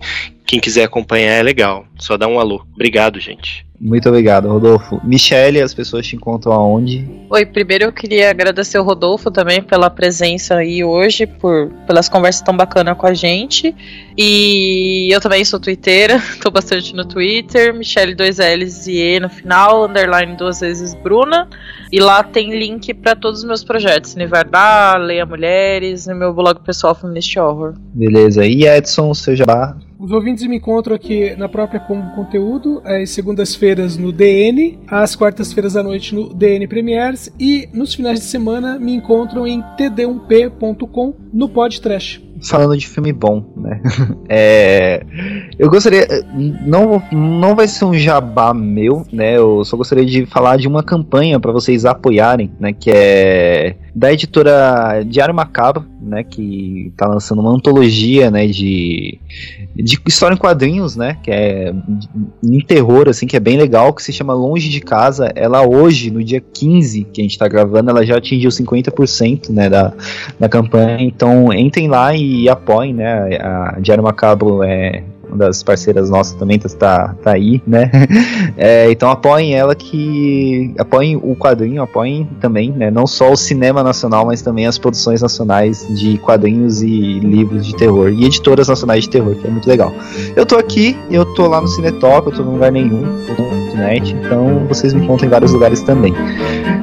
quem quiser acompanhar é legal, só dá um alô. Obrigado, gente. Muito obrigado, Rodolfo. Michele, as pessoas te encontram aonde? Oi, primeiro eu queria agradecer o Rodolfo também pela presença aí hoje, por pelas conversas tão bacanas com a gente. E eu também sou twitteira, *laughs* tô bastante no Twitter, Michele 2 L's e E no final, underline duas vezes Bruna. E lá tem link para todos os meus projetos, Nivardar, Leia Mulheres, e meu blog pessoal Feminist Horror. Beleza. E Edson, seu jabá? Os ouvintes me encontram aqui na própria Combo Conteúdo, às segundas-feiras no DN, às quartas-feiras à noite no DN Premiers e nos finais de semana me encontram em td1p.com no Podcast falando de filme bom, né? *laughs* É, eu gostaria. Não, não vai ser um jabá meu, né? Eu só gostaria de falar de uma campanha para vocês apoiarem, né? Que é da editora Diário Macabro, né? Que tá lançando uma antologia, né? De, de história em quadrinhos, né? Que é em terror, assim, que é bem legal, que se chama Longe de Casa. Ela hoje, no dia 15 que a gente tá gravando, ela já atingiu 50%, né? Da, da campanha. Então entrem lá e apoiem, né? A Diário Macabro é uma das parceiras nossas também tá, tá aí, né? *laughs* É, então apoiem ela que. apoiem o quadrinho, apoiem também, né? Não só o cinema nacional, mas também as produções nacionais de quadrinhos e livros de terror. E editoras nacionais de terror, que é muito legal. Eu tô aqui, eu tô lá no Cinetop, eu tô num lugar nenhum, internet, então vocês me encontram em vários lugares também.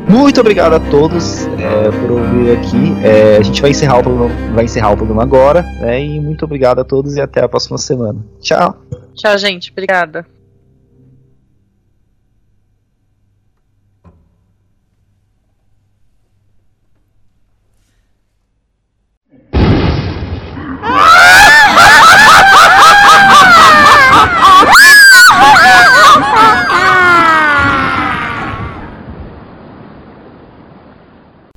Muito obrigado a todos é, por ouvir aqui. É, a gente vai encerrar o programa, vai encerrar o programa agora, né? E muito obrigado a todos e até a próxima semana. Tchau. Tchau, gente. Obrigada.